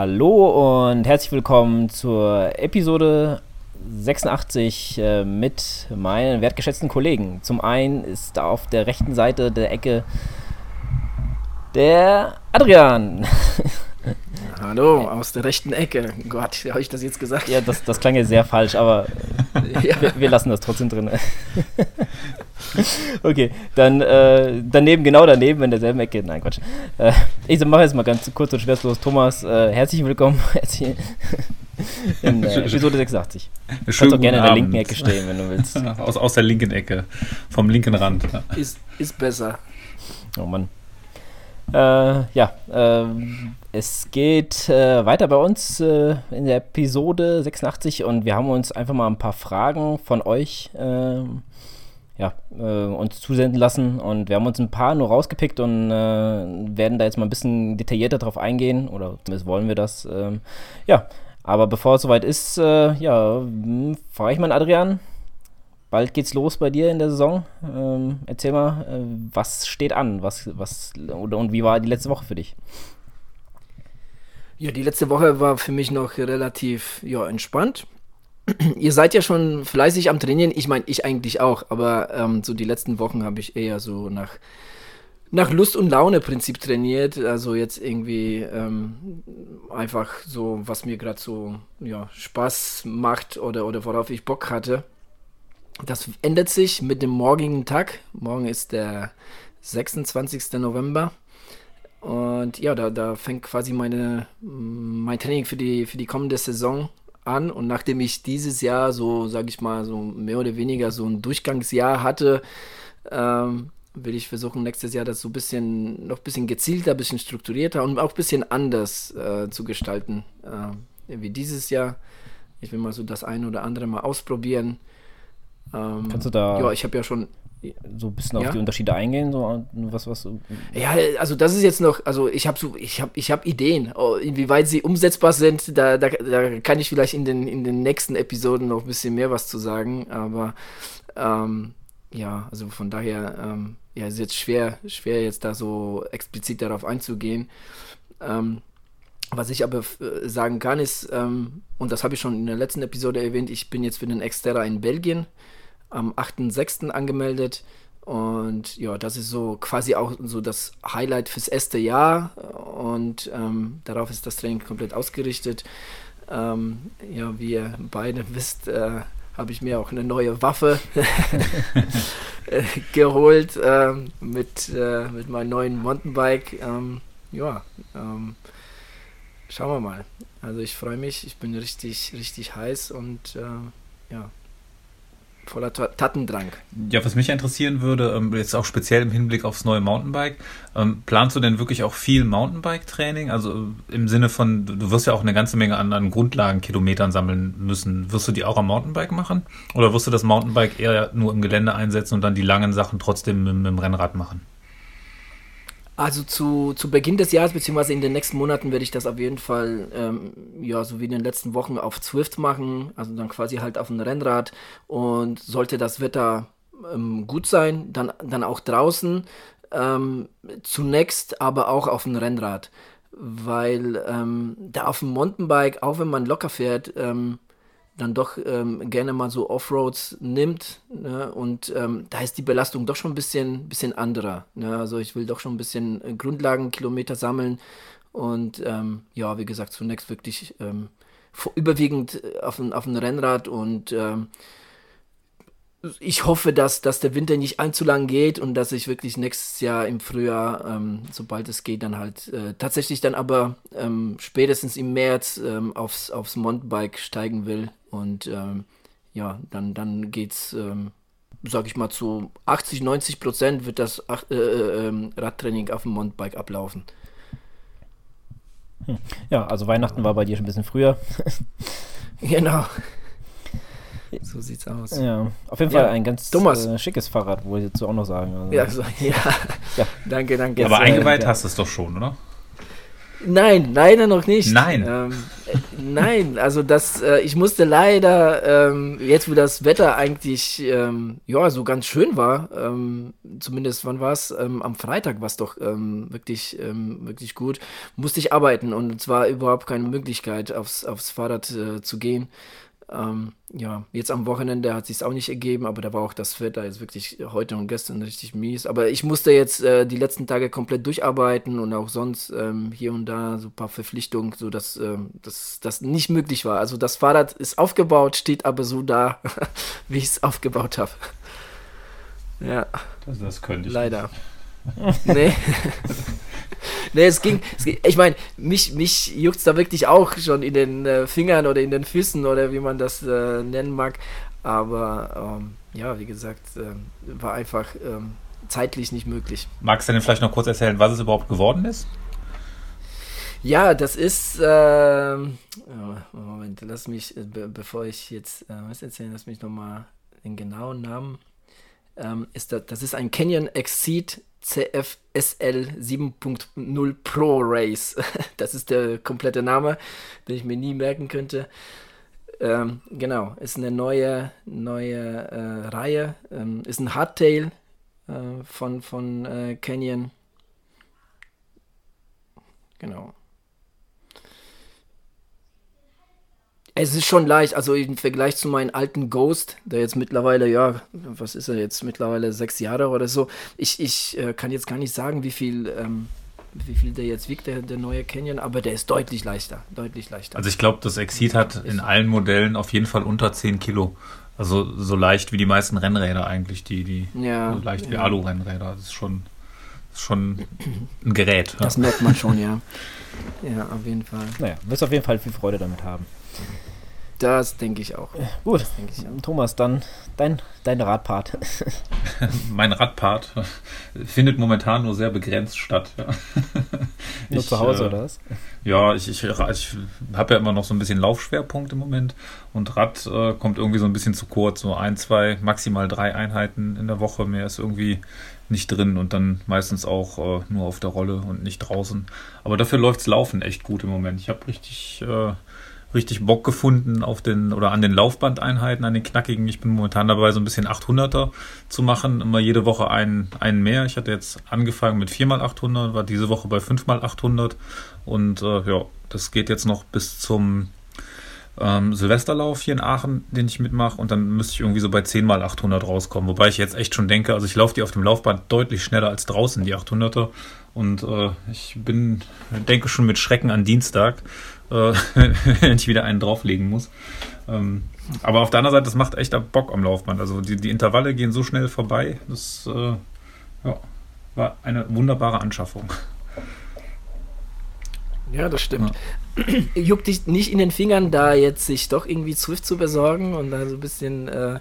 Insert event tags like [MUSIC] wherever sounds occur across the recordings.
Hallo und herzlich willkommen zur Episode 86 äh, mit meinen wertgeschätzten Kollegen. Zum einen ist da auf der rechten Seite der Ecke der Adrian. [LAUGHS] Hallo, aus der rechten Ecke. Gott, habe ich das jetzt gesagt? Ja, das, das klang jetzt sehr falsch, aber [LAUGHS] ja. wir, wir, lassen das trotzdem drin. [LAUGHS] [LAUGHS] okay, dann äh, daneben, genau daneben, in derselben Ecke. Nein, Quatsch. Äh, ich mache jetzt mal ganz kurz und schwerstlos. Thomas, äh, herzlich willkommen [LAUGHS] [LAUGHS] in äh, Episode 86. Du kannst auch gerne in der linken Ecke stehen, wenn du willst. aus, aus der linken Ecke, vom linken Rand. Ist, ist besser. Oh Mann. Äh, ja, äh, es geht äh, weiter bei uns äh, in der Episode 86 und wir haben uns einfach mal ein paar Fragen von euch ähm, ja, äh, uns zusenden lassen und wir haben uns ein paar nur rausgepickt und äh, werden da jetzt mal ein bisschen detaillierter drauf eingehen oder zumindest wollen wir das. Ähm, ja, aber bevor es soweit ist, ja, hm, frage ich mal Adrian, Bald geht's los bei dir in der Saison. Ähm, erzähl mal, äh, was steht an? Was, was, oder, und wie war die letzte Woche für dich? Ja, die letzte Woche war für mich noch relativ ja, entspannt. [CLEARS THROAT] Ihr seid ja schon fleißig am Trainieren. Ich meine, ich eigentlich auch. Aber ähm, so die letzten Wochen habe ich eher so nach, nach Lust und Laune Prinzip trainiert. Also jetzt irgendwie ähm, einfach so, was mir gerade so ja, Spaß macht oder, oder worauf ich Bock hatte. Das ändert sich mit dem morgigen Tag. Morgen ist der 26. November. Und ja, da, da fängt quasi meine, mein Training für die, für die kommende Saison an. Und nachdem ich dieses Jahr so, sage ich mal, so mehr oder weniger so ein Durchgangsjahr hatte, ähm, will ich versuchen, nächstes Jahr das so ein bisschen, noch ein bisschen gezielter, ein bisschen strukturierter und auch ein bisschen anders äh, zu gestalten äh, wie dieses Jahr. Ich will mal so das eine oder andere mal ausprobieren. Ähm, Kannst du da. Ja, ich habe ja schon. So ein bisschen ja? auf die Unterschiede eingehen, so was, was. Ja, also das ist jetzt noch, also ich habe so, ich habe, ich habe Ideen, oh, inwieweit sie umsetzbar sind, da, da, da kann ich vielleicht in den, in den nächsten Episoden noch ein bisschen mehr was zu sagen, aber ähm, ja, also von daher, ähm, ja, ist jetzt schwer, schwer jetzt da so explizit darauf einzugehen. Ähm, was ich aber äh, sagen kann ist, ähm, und das habe ich schon in der letzten Episode erwähnt, ich bin jetzt für den Exterra in Belgien am 8.6. angemeldet. Und ja, das ist so quasi auch so das Highlight fürs erste Jahr. Und ähm, darauf ist das Training komplett ausgerichtet. Ähm, ja, wie ihr beide [LAUGHS] wisst, äh, habe ich mir auch eine neue Waffe [LAUGHS] [LAUGHS] geholt äh, mit, äh, mit meinem neuen Mountainbike. Ähm, ja, ähm, schauen wir mal. Also ich freue mich, ich bin richtig, richtig heiß und äh, ja, voller Tattendrang. Ja, was mich interessieren würde, ähm, jetzt auch speziell im Hinblick aufs neue Mountainbike, ähm, planst du denn wirklich auch viel Mountainbike-Training? Also äh, im Sinne von, du wirst ja auch eine ganze Menge an, an Grundlagenkilometern sammeln müssen. Wirst du die auch am Mountainbike machen? Oder wirst du das Mountainbike eher nur im Gelände einsetzen und dann die langen Sachen trotzdem mit, mit dem Rennrad machen? Also zu, zu Beginn des Jahres, beziehungsweise in den nächsten Monaten werde ich das auf jeden Fall, ähm, ja, so wie in den letzten Wochen auf Zwift machen, also dann quasi halt auf dem Rennrad. Und sollte das Wetter ähm, gut sein, dann, dann auch draußen. Ähm, zunächst aber auch auf dem Rennrad. Weil ähm, da auf dem Mountainbike, auch wenn man locker fährt, ähm, dann doch ähm, gerne mal so Offroads nimmt. Ne? Und ähm, da ist die Belastung doch schon ein bisschen, bisschen anderer. Ne? Also ich will doch schon ein bisschen äh, Grundlagenkilometer sammeln. Und ähm, ja, wie gesagt, zunächst wirklich ähm, überwiegend äh, auf ein, auf Rennrad und ähm, ich hoffe, dass, dass der Winter nicht allzu lang geht und dass ich wirklich nächstes Jahr im Frühjahr, ähm, sobald es geht, dann halt äh, tatsächlich dann aber ähm, spätestens im März ähm, aufs, aufs Mountainbike steigen will. Und ähm, ja, dann, dann geht's, ähm, sag ich mal, zu 80, 90 Prozent wird das äh, äh, ähm, Radtraining auf dem Mountainbike ablaufen. Hm. Ja, also Weihnachten war bei dir schon ein bisschen früher. genau. So sieht's aus. Ja, auf jeden Fall ein ganz äh, schickes Fahrrad, wo ich dazu auch noch sagen. Also, ja, so, ja. ja. danke, danke. Aber eingeweiht äh, hast du es doch schon, oder? Nein, leider noch nicht. Nein. Ähm, äh, nein, also das, äh, ich musste leider, ähm, jetzt wo das Wetter eigentlich, ähm, ja, so ganz schön war, ähm, zumindest wann war es, ähm, am Freitag war es doch ähm, wirklich, wirklich gut, musste ich arbeiten und es war überhaupt keine Möglichkeit, aufs, aufs Fahrrad äh, zu gehen. Ähm, ja, jetzt am Wochenende hat sich auch nicht ergeben, aber da war auch das Wetter jetzt wirklich heute und gestern richtig mies. Aber ich musste jetzt äh, die letzten Tage komplett durcharbeiten und auch sonst ähm, hier und da so ein paar Verpflichtungen, so dass ähm, das nicht möglich war. Also das Fahrrad ist aufgebaut, steht aber so da, [LAUGHS] wie ich es aufgebaut habe. Ja. Das, das könnte ich. Leider. nee. [LAUGHS] [LAUGHS] [LAUGHS] nee, es ging, es ging ich meine, mich, mich juckt es da wirklich auch schon in den äh, Fingern oder in den Füßen oder wie man das äh, nennen mag. Aber ähm, ja, wie gesagt, äh, war einfach ähm, zeitlich nicht möglich. Magst du denn vielleicht noch kurz erzählen, was es überhaupt geworden ist? Ja, das ist, äh, Moment, lass mich, äh, be bevor ich jetzt äh, was erzählen, lass mich nochmal den genauen Namen. Ähm, ist das, das ist ein Canyon Exceed CFSL 7.0 Pro Race. [LAUGHS] Das ist der komplette Name, den ich mir nie merken könnte. Ähm, genau, ist eine neue, neue äh, Reihe. Ähm, ist ein Hardtail äh, von, von äh, Canyon. Genau. Es ist schon leicht, also im Vergleich zu meinem alten Ghost, der jetzt mittlerweile, ja, was ist er jetzt, mittlerweile sechs Jahre oder so. Ich, ich äh, kann jetzt gar nicht sagen, wie viel, ähm, wie viel der jetzt wiegt, der, der neue Canyon, aber der ist deutlich leichter, deutlich leichter. Also ich glaube, das Exit hat in allen Modellen auf jeden Fall unter 10 Kilo. Also so leicht wie die meisten Rennräder eigentlich, die, die ja, so leicht ja. wie Alu-Rennräder. Das ist schon, ist schon ein Gerät. Das ja. merkt man schon, ja. Ja, auf jeden Fall. Naja, wirst auf jeden Fall viel Freude damit haben. Das denke ich auch. Gut, ich auch. Thomas, dann dein, dein Radpart. [LAUGHS] mein Radpart findet momentan nur sehr begrenzt statt. Ja. Nur ich, zu Hause, äh, oder was? Ja, ich, ich, ich habe ja immer noch so ein bisschen Laufschwerpunkt im Moment und Rad äh, kommt irgendwie so ein bisschen zu kurz. So ein, zwei, maximal drei Einheiten in der Woche. Mehr ist irgendwie nicht drin und dann meistens auch äh, nur auf der Rolle und nicht draußen. Aber dafür läuft's Laufen echt gut im Moment. Ich habe richtig äh, richtig Bock gefunden auf den oder an den Laufbandeinheiten, an den knackigen. Ich bin momentan dabei, so ein bisschen 800er zu machen, immer jede Woche einen, einen mehr. Ich hatte jetzt angefangen mit 4x800, war diese Woche bei 5x800 und äh, ja, das geht jetzt noch bis zum ähm, Silvesterlauf hier in Aachen, den ich mitmache und dann müsste ich irgendwie so bei 10x800 rauskommen. Wobei ich jetzt echt schon denke, also ich laufe die auf dem Laufband deutlich schneller als draußen, die 800er. Und äh, ich bin, denke schon mit Schrecken an Dienstag, äh, [LAUGHS] wenn ich wieder einen drauflegen muss. Ähm, aber auf der anderen Seite, das macht echt Bock am Laufband. Also die, die Intervalle gehen so schnell vorbei. Das äh, ja, war eine wunderbare Anschaffung. Ja, das stimmt. Ja. [CLEARS THROAT] Juckt dich nicht in den Fingern, da jetzt sich doch irgendwie Zwift zu besorgen und da so ein bisschen äh,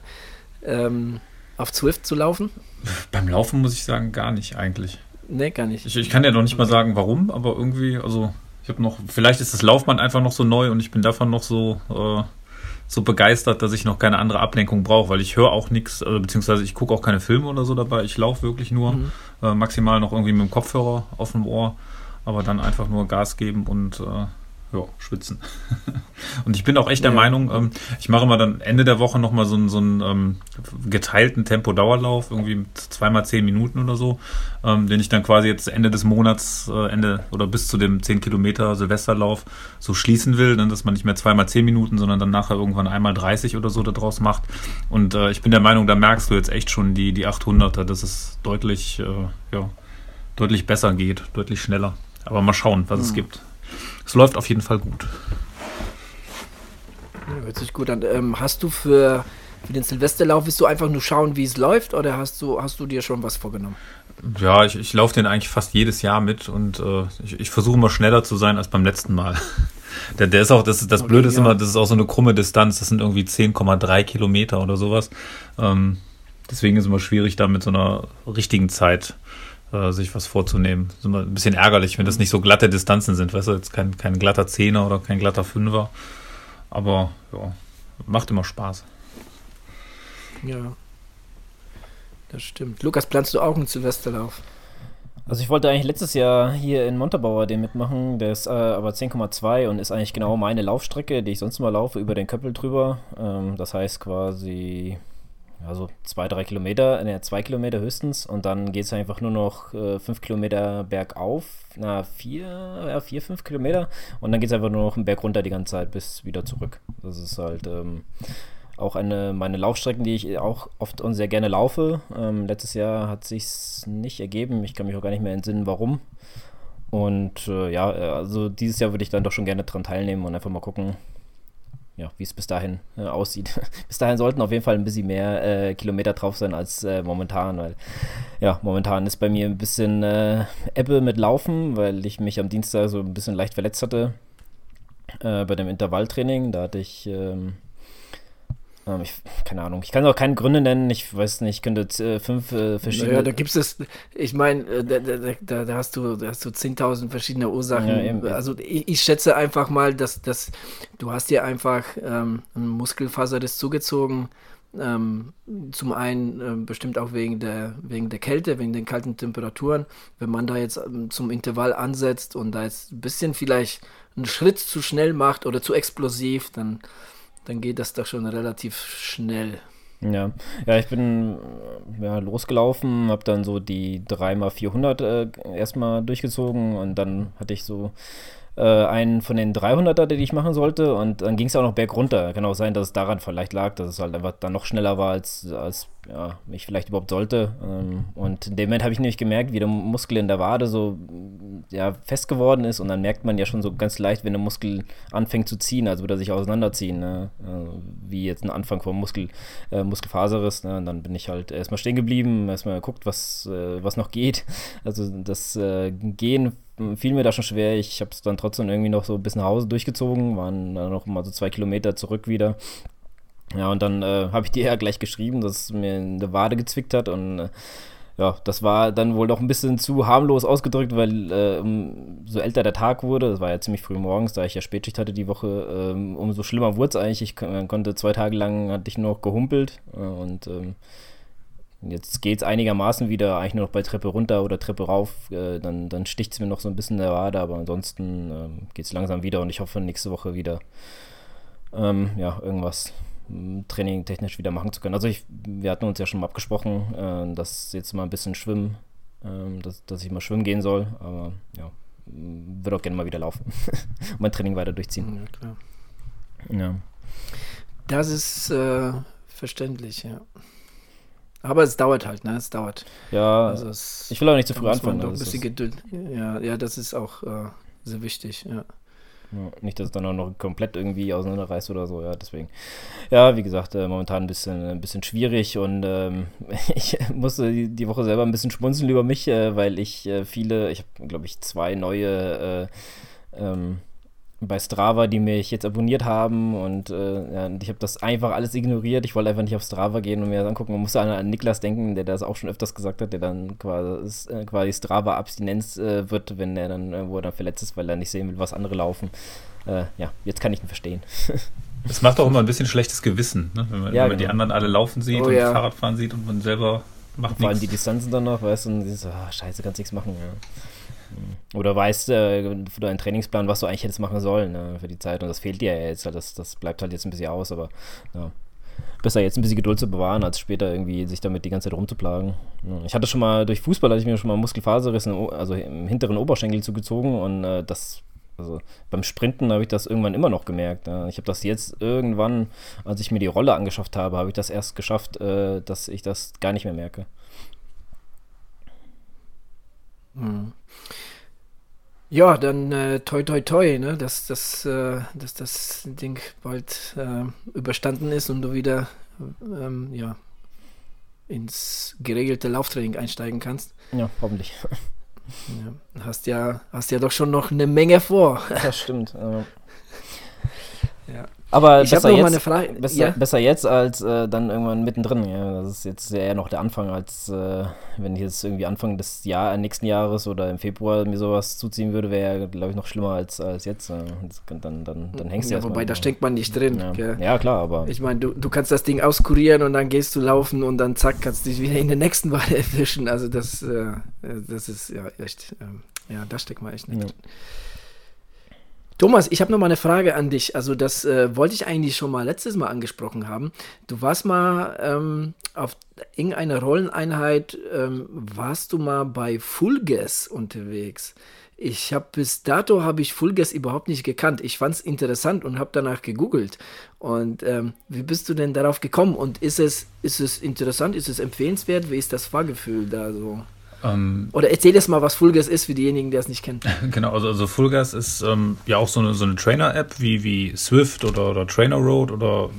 ähm, auf Zwift zu laufen? [LAUGHS] Beim Laufen muss ich sagen, gar nicht eigentlich. Nee, gar nicht. Ich, ich kann ja noch nicht mal sagen, warum, aber irgendwie, also ich habe noch, vielleicht ist das Laufband einfach noch so neu und ich bin davon noch so, äh, so begeistert, dass ich noch keine andere Ablenkung brauche, weil ich höre auch nichts, äh, beziehungsweise ich gucke auch keine Filme oder so dabei. Ich laufe wirklich nur, mhm. äh, maximal noch irgendwie mit dem Kopfhörer auf dem Ohr, aber dann einfach nur Gas geben und äh, ja, schwitzen. [LAUGHS] und ich bin auch echt der ja. Meinung, ähm, ich mache mal dann Ende der Woche nochmal so, so einen ähm, geteilten Tempo-Dauerlauf, irgendwie zweimal zehn Minuten oder so, ähm, den ich dann quasi jetzt Ende des Monats, äh, Ende oder bis zu dem 10 Kilometer Silvesterlauf so schließen will, dann, dass man nicht mehr zweimal zehn Minuten, sondern dann nachher irgendwann einmal 30 oder so daraus macht. Und äh, ich bin der Meinung, da merkst du jetzt echt schon die, die 800er, dass es deutlich, äh, ja, deutlich besser geht, deutlich schneller. Aber mal schauen, was mhm. es gibt es läuft auf jeden Fall gut. hört sich gut an. Ähm, hast du für, für den Silvesterlauf, willst du einfach nur schauen, wie es läuft oder hast du, hast du dir schon was vorgenommen? Ja, ich, ich laufe den eigentlich fast jedes Jahr mit und äh, ich, ich versuche immer schneller zu sein als beim letzten Mal. [LAUGHS] der, der ist auch, das, das okay, Blöde ist ja. immer, das ist auch so eine krumme Distanz, das sind irgendwie 10,3 Kilometer oder sowas. Ähm, deswegen ist es immer schwierig, da mit so einer richtigen Zeit äh, sich was vorzunehmen. ist immer ein bisschen ärgerlich, wenn das nicht so glatte Distanzen sind. Weißt du, jetzt kein, kein glatter Zehner oder kein glatter Fünfer. Aber ja, macht immer Spaß. Ja. Das stimmt. Lukas, planst du auch einen Silvesterlauf? Also ich wollte eigentlich letztes Jahr hier in Montabaur den mitmachen, der ist äh, aber 10,2 und ist eigentlich genau meine Laufstrecke, die ich sonst immer laufe, über den Köppel drüber. Ähm, das heißt quasi also zwei, drei Kilometer, ne, zwei Kilometer höchstens und dann geht es einfach nur noch äh, fünf Kilometer bergauf, na vier, ja, vier, fünf Kilometer und dann geht es einfach nur noch einen Berg runter die ganze Zeit bis wieder zurück. Das ist halt ähm, auch eine meine Laufstrecken, die ich auch oft und sehr gerne laufe. Ähm, letztes Jahr hat sich's nicht ergeben. Ich kann mich auch gar nicht mehr entsinnen, warum. Und äh, ja, äh, also dieses Jahr würde ich dann doch schon gerne dran teilnehmen und einfach mal gucken, ja, wie es bis dahin äh, aussieht. [LAUGHS] bis dahin sollten auf jeden Fall ein bisschen mehr äh, Kilometer drauf sein als äh, momentan, weil ja, momentan ist bei mir ein bisschen äh, Ebbe mit Laufen, weil ich mich am Dienstag so ein bisschen leicht verletzt hatte äh, bei dem Intervalltraining. Da hatte ich ähm, ähm, ich, keine Ahnung. Ich kann auch keine Gründe nennen. Ich weiß nicht, ich könnte äh, fünf äh, verschiedene. Ja, da gibt es, ich meine, äh, da, da, da, hast du, da hast du 10.000 verschiedene Ursachen. Ja, also ich, ich, schätze einfach mal, dass, dass du hast dir einfach ähm, einen Muskelfaserriss zugezogen. Ähm, zum einen äh, bestimmt auch wegen der, wegen der Kälte, wegen den kalten Temperaturen. Wenn man da jetzt ähm, zum Intervall ansetzt und da jetzt ein bisschen vielleicht einen Schritt zu schnell macht oder zu explosiv, dann dann geht das doch schon relativ schnell. Ja, ja, ich bin ja, losgelaufen, habe dann so die 3x400 äh, erstmal durchgezogen und dann hatte ich so äh, einen von den 300er, die ich machen sollte und dann ging es auch noch bergunter. Kann auch sein, dass es daran vielleicht lag, dass es halt einfach dann noch schneller war, als, als ja, ich vielleicht überhaupt sollte. Ähm, und in dem Moment habe ich nämlich gemerkt, wie der Muskel in der Wade so ja, fest geworden ist und dann merkt man ja schon so ganz leicht, wenn der Muskel anfängt zu ziehen, also würde er sich auseinanderziehen, ne? also wie jetzt ein Anfang vom Muskel, äh, Muskelfaserriss. Ne? Und dann bin ich halt erstmal stehen geblieben, erstmal geguckt, was, äh, was noch geht. [LAUGHS] Also das äh, Gehen fiel mir da schon schwer. Ich habe es dann trotzdem irgendwie noch so bis nach Hause durchgezogen, waren dann noch mal so zwei Kilometer zurück wieder. Ja, und dann äh, habe ich dir ja gleich geschrieben, dass es mir eine Wade gezwickt hat und äh, ja, das war dann wohl doch ein bisschen zu harmlos ausgedrückt, weil äh, so älter der Tag wurde, das war ja ziemlich früh morgens, da ich ja Spätschicht hatte die Woche, ähm, umso schlimmer wurde es eigentlich. Ich konnte zwei Tage lang, hatte ich nur noch gehumpelt äh, und ähm, Jetzt geht es einigermaßen wieder, eigentlich nur noch bei Treppe runter oder Treppe rauf. Äh, dann dann sticht es mir noch so ein bisschen in der Wade, aber ansonsten ähm, geht es langsam wieder und ich hoffe nächste Woche wieder ähm, ja, irgendwas Training technisch wieder machen zu können. Also ich, wir hatten uns ja schon mal abgesprochen, äh, dass jetzt mal ein bisschen schwimmen, äh, dass, dass ich mal schwimmen gehen soll, aber ja, würde auch gerne mal wieder laufen und [LAUGHS] mein Training weiter durchziehen. Ja, klar. Ja. Das ist äh, verständlich, ja. Aber es dauert halt, ne? Es dauert. Ja, also es, ich will auch nicht zu früh anfangen. Ein bisschen Geduld. Ja, ja, das ist auch äh, sehr wichtig, ja. Ja. Nicht, dass es dann auch noch komplett irgendwie auseinanderreißt oder so, ja, deswegen. Ja, wie gesagt, äh, momentan ein bisschen, ein bisschen schwierig und ähm, [LAUGHS] ich musste die, die, Woche selber ein bisschen schmunzeln über mich, äh, weil ich äh, viele, ich habe, glaube ich, zwei neue äh, ähm, bei Strava, die mich jetzt abonniert haben und, äh, ja, und ich habe das einfach alles ignoriert. Ich wollte einfach nicht auf Strava gehen und mir das angucken. Man muss an, an Niklas denken, der das auch schon öfters gesagt hat, der dann quasi, äh, quasi Strava-Abstinenz äh, wird, wenn er dann, wo er dann verletzt ist, weil er nicht sehen will, was andere laufen. Äh, ja, jetzt kann ich ihn verstehen. [LAUGHS] Es macht auch immer ein bisschen schlechtes Gewissen, ne? wenn man, ja, wenn man genau. die anderen alle laufen sieht oh, und ja. Fahrradfahren sieht und man selber macht Vor allem die Distanzen dann noch, weißt du, und so, oh, scheiße, kannst nichts machen. Ja. Oder weißt äh, für deinen Trainingsplan, was du eigentlich hättest machen sollen ne, für die Zeit. Und das fehlt dir ja jetzt. Das, das bleibt halt jetzt ein bisschen aus, aber ja. Besser jetzt ein bisschen Geduld zu bewahren, als später irgendwie sich damit die ganze Zeit rumzuplagen. Ich hatte schon mal durch Fußball, hatte ich mir schon mal Muskelfaserriss, also im hinteren Oberschenkel zugezogen und äh, das also beim Sprinten habe ich das irgendwann immer noch gemerkt. Ich habe das jetzt irgendwann, als ich mir die Rolle angeschafft habe, habe ich das erst geschafft, äh, dass ich das gar nicht mehr merke. Mhm. Ja, dann äh, toi toi toi, ne? dass, dass, äh, dass das Ding bald äh, überstanden ist und du wieder ähm, ja, ins geregelte Lauftraining einsteigen kannst. Ja, hoffentlich. Ja, hast ja, hast ja doch schon noch eine Menge vor. Das stimmt. Ja. [LAUGHS] Aber ich besser, jetzt, besser, ja? besser, jetzt als äh, dann irgendwann mittendrin. Ja. Das ist jetzt eher noch der Anfang, als äh, wenn ich jetzt irgendwie Anfang des Jahr, nächsten Jahres oder im Februar mir sowas zuziehen würde, wäre ja, glaube ich, noch schlimmer als, als jetzt. Dann, dann, dann hängst du ja. Wobei, da steckt man nicht drin. Ja, ja klar, aber. Ich meine, du, du kannst das Ding auskurieren und dann gehst du laufen und dann zack, kannst du dich wieder in der nächsten [LAUGHS] Weile erwischen. Also, das, äh, das ist ja echt. Ähm, ja, da steckt man echt nicht drin. Thomas, ich habe noch mal eine Frage an dich. Also das äh, wollte ich eigentlich schon mal letztes Mal angesprochen haben. Du warst mal ähm, auf irgendeiner Rolleneinheit, ähm, warst du mal bei Full Gas unterwegs. Ich habe bis dato habe ich Full Gas überhaupt nicht gekannt. Ich fand es interessant und habe danach gegoogelt. Und ähm, wie bist du denn darauf gekommen? Und ist es, ist es interessant, ist es empfehlenswert? Wie ist das Fahrgefühl da so? Ähm, Oder erzähl jetzt mal, was Fullgas ist für diejenigen, die es nicht kennen. [LAUGHS] Genau, also, also Fullgas ist ähm, ja auch so eine, so eine Trainer-App wie, wie Swift oder, oder Trainer Road oder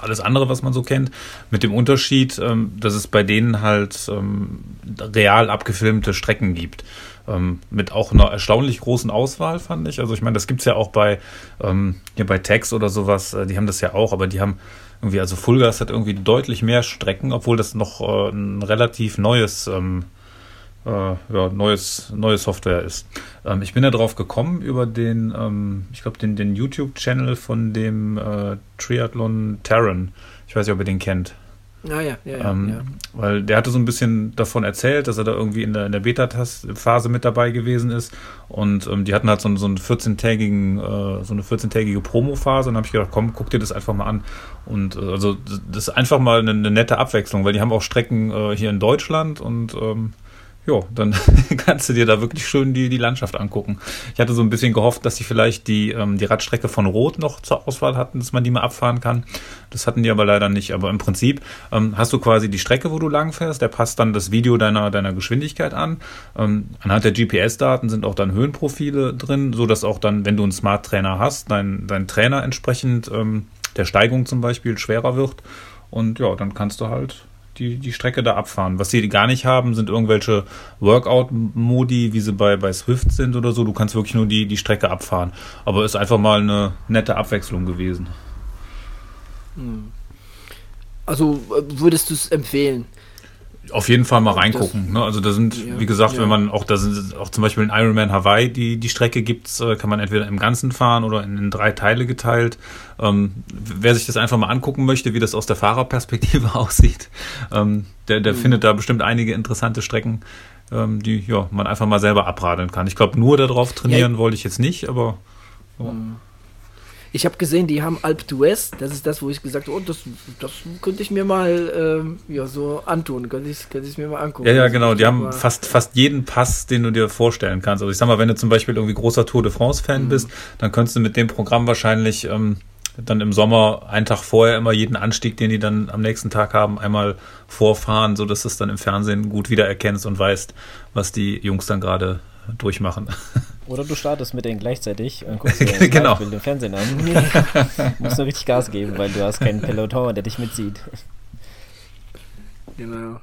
alles andere, was man so kennt, mit dem Unterschied, ähm, dass es bei denen halt ähm, real abgefilmte Strecken gibt. Ähm, mit auch einer erstaunlich großen Auswahl, fand ich. Also ich meine, das gibt es ja auch bei, ähm, hier bei Tex oder sowas, äh, die haben das ja auch, aber die haben irgendwie, also Fullgas hat irgendwie deutlich mehr Strecken, obwohl das noch äh, ein relativ neues ähm, äh, ja, neues, neue Software ist. Ähm, ich bin da drauf gekommen über den, ähm, ich glaube, den, den YouTube-Channel von dem äh, Triathlon Terran. Ich weiß nicht, ob ihr den kennt. Ah, ja, ja, ja, ähm, ja, Weil der hatte so ein bisschen davon erzählt, dass er da irgendwie in der, in der Beta-Phase mit dabei gewesen ist. Und ähm, die hatten halt so, so, einen 14-tägigen, äh, so eine 14-tägige Promo-Phase. Und dann habe ich gedacht, komm, guck dir das einfach mal an. Und äh, also das ist einfach mal eine, eine, nette Abwechslung, weil die haben auch Strecken äh, hier in Deutschland und ähm, ja, dann [LAUGHS] kannst du dir da wirklich schön die, die Landschaft angucken. Ich hatte so ein bisschen gehofft, dass sie vielleicht die, ähm, die Radstrecke von Rot noch zur Auswahl hatten, dass man die mal abfahren kann. Das hatten die aber leider nicht. Aber im Prinzip ähm, hast du quasi die Strecke, wo du lang fährst. Der passt dann das Video deiner, deiner Geschwindigkeit an. Ähm, anhand der GPS-Daten sind auch dann Höhenprofile drin, so dass auch dann, wenn du einen Smart Trainer hast, dein, dein Trainer entsprechend ähm, der Steigung zum Beispiel schwerer wird. Und ja, dann kannst du halt die, die Strecke da abfahren. Was sie gar nicht haben, sind irgendwelche Workout-Modi, wie sie bei, bei Swift sind oder so. Du kannst wirklich nur die, die Strecke abfahren. Aber ist einfach mal eine nette Abwechslung gewesen. Hm. Also äh, würdest du es empfehlen? Auf jeden Fall mal reingucken. Ne? Also da sind, ja, wie gesagt, ja. wenn man auch da sind auch zum Beispiel in Ironman Hawaii die die Strecke gibt, äh, kann man entweder im Ganzen fahren oder in, in drei Teile geteilt. Ähm, wer sich das einfach mal angucken möchte, wie das aus der Fahrerperspektive [LAUGHS] aussieht, ähm, der der mhm. findet da bestimmt einige interessante Strecken, ähm, die ja man einfach mal selber abradeln kann. Ich glaube, nur darauf trainieren ja. wollte ich jetzt nicht, aber. Mhm. Ich habe gesehen, die haben Alp d'Huez, das ist das, wo ich gesagt habe, oh, das, das könnte ich mir mal ähm, ja, so antun, könnte ich, könnte ich mir mal angucken. Ja, ja, genau, die haben fast, fast jeden Pass, den du dir vorstellen kannst. Also ich sag mal, wenn du zum Beispiel irgendwie großer Tour de France-Fan mhm. bist, dann könntest du mit dem Programm wahrscheinlich ähm, dann im Sommer einen Tag vorher immer jeden Anstieg, den die dann am nächsten Tag haben, einmal vorfahren, sodass du es dann im Fernsehen gut wiedererkennst und weißt, was die Jungs dann gerade durchmachen. [LAUGHS] Oder du startest mit denen gleichzeitig und guckst [LAUGHS] dir das genau. Bild im Fernsehen an. [LAUGHS] du musst nur richtig Gas geben, weil du hast keinen Peloton, der dich mitzieht. Genau.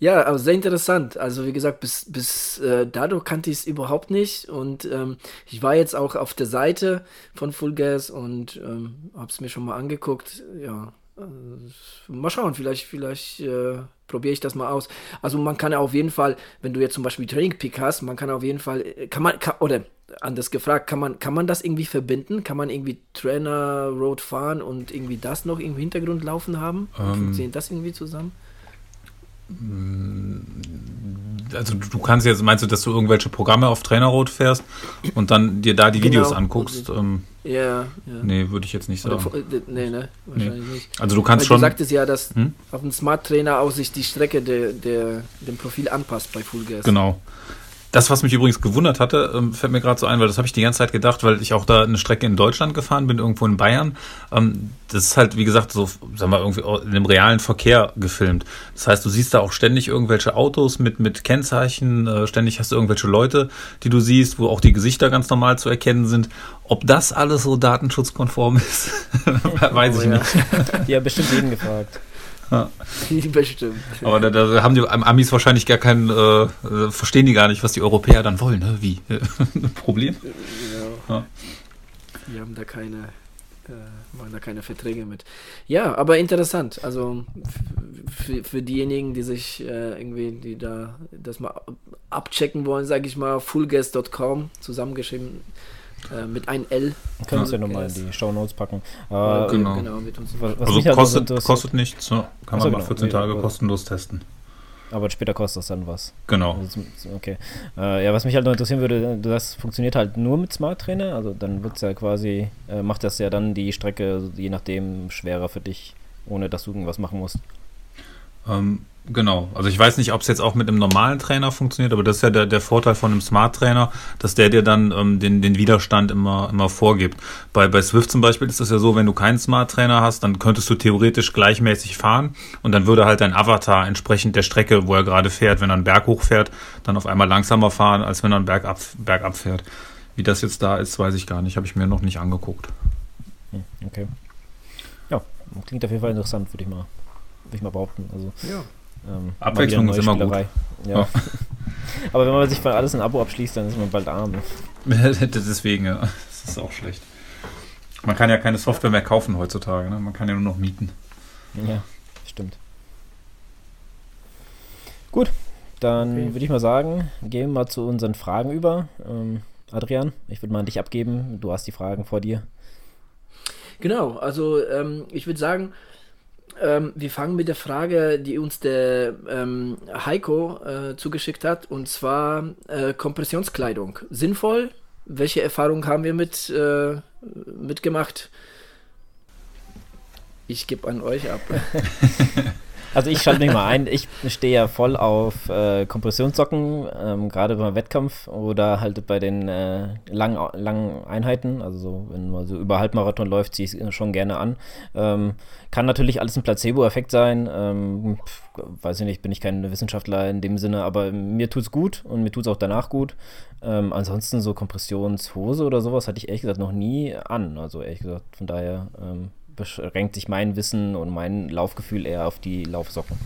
Ja, aber sehr interessant. Also wie gesagt, bis, bis äh, dadurch kannte ich es überhaupt nicht. Und ähm, ich war jetzt auch auf der Seite von Full Gas und ähm, habe es mir schon mal angeguckt. Ja, äh, mal schauen, vielleicht, vielleicht äh, probiere ich das mal aus. Also man kann ja auf jeden Fall, wenn du jetzt zum Beispiel Training Pick hast, man kann auf jeden Fall, äh, kann man, kann, oder anders gefragt, kann man, kann man das irgendwie verbinden? Kann man irgendwie Trainer Road fahren und irgendwie das noch im Hintergrund laufen haben? Ähm, Funktioniert das irgendwie zusammen? Mm, also du kannst jetzt, meinst du, dass du irgendwelche Programme auf Trainerroad fährrt und dann dir da die genau. Videos anguckst? Ähm, ja, ja. Nee, würde ich jetzt nicht sagen. Oder, nee, ne, wahrscheinlich nee. nicht. Also du kannst Weil schon... Du sagtest ja, dass hm? auf dem Smart Trainer auch sich die Strecke der, der, dem Profil anpasst bei Full Gas. Genau. Das, was mich übrigens gewundert hatte, ähm, fällt mir gerade so ein, weil das habe ich die ganze Zeit gedacht, weil ich auch da eine Strecke in Deutschland gefahren bin, irgendwo in Bayern. Ähm, das ist halt, wie gesagt, so, sag mal, irgendwie in dem realen Verkehr gefilmt. Das heißt, du siehst da auch ständig irgendwelche Autos mit, mit Kennzeichen, äh, ständig hast du irgendwelche Leute, die du siehst, wo auch die Gesichter ganz normal zu erkennen sind. Ob das alles so datenschutzkonform [LAUGHS] ist, [LAUGHS] weiß oh, ich ja. nicht. Die haben bestimmt jeden gefragt. Ja. [LAUGHS] Bestimmt. Aber da, da, haben die Amis wahrscheinlich gar keinen, äh, äh, verstehen die gar nicht, was die Europäer dann wollen. Ne? Wie? [LAUGHS] Problem? Ja. ja. Die haben da keine, äh, machen da keine Verträge mit. Ja, aber interessant. Also für, für diejenigen, die sich äh, irgendwie, die da das mal abchecken wollen, sage ich mal, fullguest.com zusammengeschrieben äh, mit ein L. Können wir ja nochmal in die Show Notes packen. Äh, genau. genau also halt kostet, kostet nichts, ne? kann man mal 14 genau. Tage kostenlos testen. Aber später kostet das dann was. Genau. Also, okay. Äh, ja, was mich halt noch interessieren würde, das funktioniert halt nur mit Smart Trainer. Also dann wird es ja quasi, äh, macht das ja dann die Strecke je nachdem schwerer für dich, ohne dass du irgendwas machen musst. Ähm, Genau. Also ich weiß nicht, ob es jetzt auch mit einem normalen Trainer funktioniert, aber das ist ja der, der Vorteil von einem Smart Trainer, dass der dir dann ähm, den, den Widerstand immer, immer vorgibt. Bei, bei Swift zum Beispiel ist es ja so, wenn du keinen Smart Trainer hast, dann könntest du theoretisch gleichmäßig fahren und dann würde halt dein Avatar entsprechend der Strecke, wo er gerade fährt, wenn er einen Berg hochfährt, dann auf einmal langsamer fahren, als wenn er einen Berg, ab, Berg abfährt. Wie das jetzt da ist, weiß ich gar nicht. Habe ich mir noch nicht angeguckt. Hm, okay. Ja, klingt auf jeden Fall interessant, würde ich mal, würde ich mal behaupten. Also, ja. Ähm, Abwechslung ist immer gut. Ja. Oh. [LAUGHS] Aber wenn man sich für alles ein Abo abschließt, dann ist man bald arm. [LAUGHS] Deswegen, ja. Das ist auch schlecht. Man kann ja keine Software mehr kaufen heutzutage. Ne? Man kann ja nur noch mieten. Ja, stimmt. Gut, dann okay. würde ich mal sagen, gehen wir mal zu unseren Fragen über. Ähm, Adrian, ich würde mal an dich abgeben. Du hast die Fragen vor dir. Genau, also ähm, ich würde sagen, ähm, wir fangen mit der Frage, die uns der ähm, Heiko äh, zugeschickt hat, und zwar äh, Kompressionskleidung. Sinnvoll? Welche Erfahrungen haben wir mit, äh, mitgemacht? Ich gebe an euch ab. [LAUGHS] [LAUGHS] Also ich schalte mich mal ein. Ich stehe ja voll auf äh, Kompressionssocken, ähm, gerade beim Wettkampf oder halt bei den äh, langen, langen Einheiten. Also so, wenn man so über Halbmarathon läuft, ziehe ich es schon gerne an. Ähm, kann natürlich alles ein Placebo-Effekt sein. Ähm, weiß ich nicht, bin ich kein Wissenschaftler in dem Sinne, aber mir tut es gut und mir tut es auch danach gut. Ähm, ansonsten so Kompressionshose oder sowas hatte ich ehrlich gesagt noch nie an. Also ehrlich gesagt, von daher ähm, beschränkt sich mein Wissen und mein Laufgefühl eher auf die Laufsocken.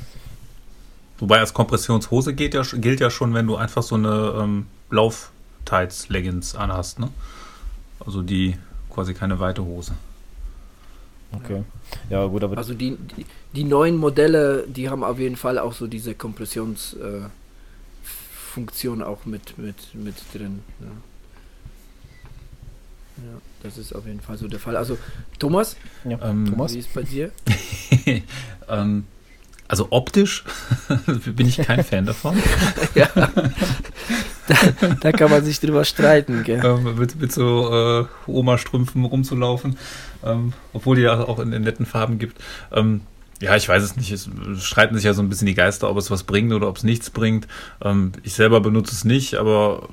Wobei als Kompressionshose gilt ja, gilt ja schon, wenn du einfach so eine ähm, Lauf-Tights-Leggings anhast, ne? Also die quasi keine weite Hose. Okay. Ja, gut, aber. Also die, die, die, neuen Modelle, die haben auf jeden Fall auch so diese Kompressionsfunktion äh, auch mit, mit, mit drin. Ja. Ja. Das ist auf jeden Fall so der Fall. Also, Thomas, ja. ähm, Thomas? wie ist bei dir? [LAUGHS] ähm, also optisch [LAUGHS] bin ich kein Fan davon. [LAUGHS] ja. Da, da, kann man sich drüber streiten, gell? Ähm, mit, mit, so äh, Oma-Strümpfen rumzulaufen, ähm, obwohl die ja auch in, in netten Farben gibt. Ähm, ja, ich weiß es nicht. Es streiten sich ja so ein bisschen die Geister, ob es was bringt oder ob es nichts bringt. Ähm, ich selber benutze es nicht, aber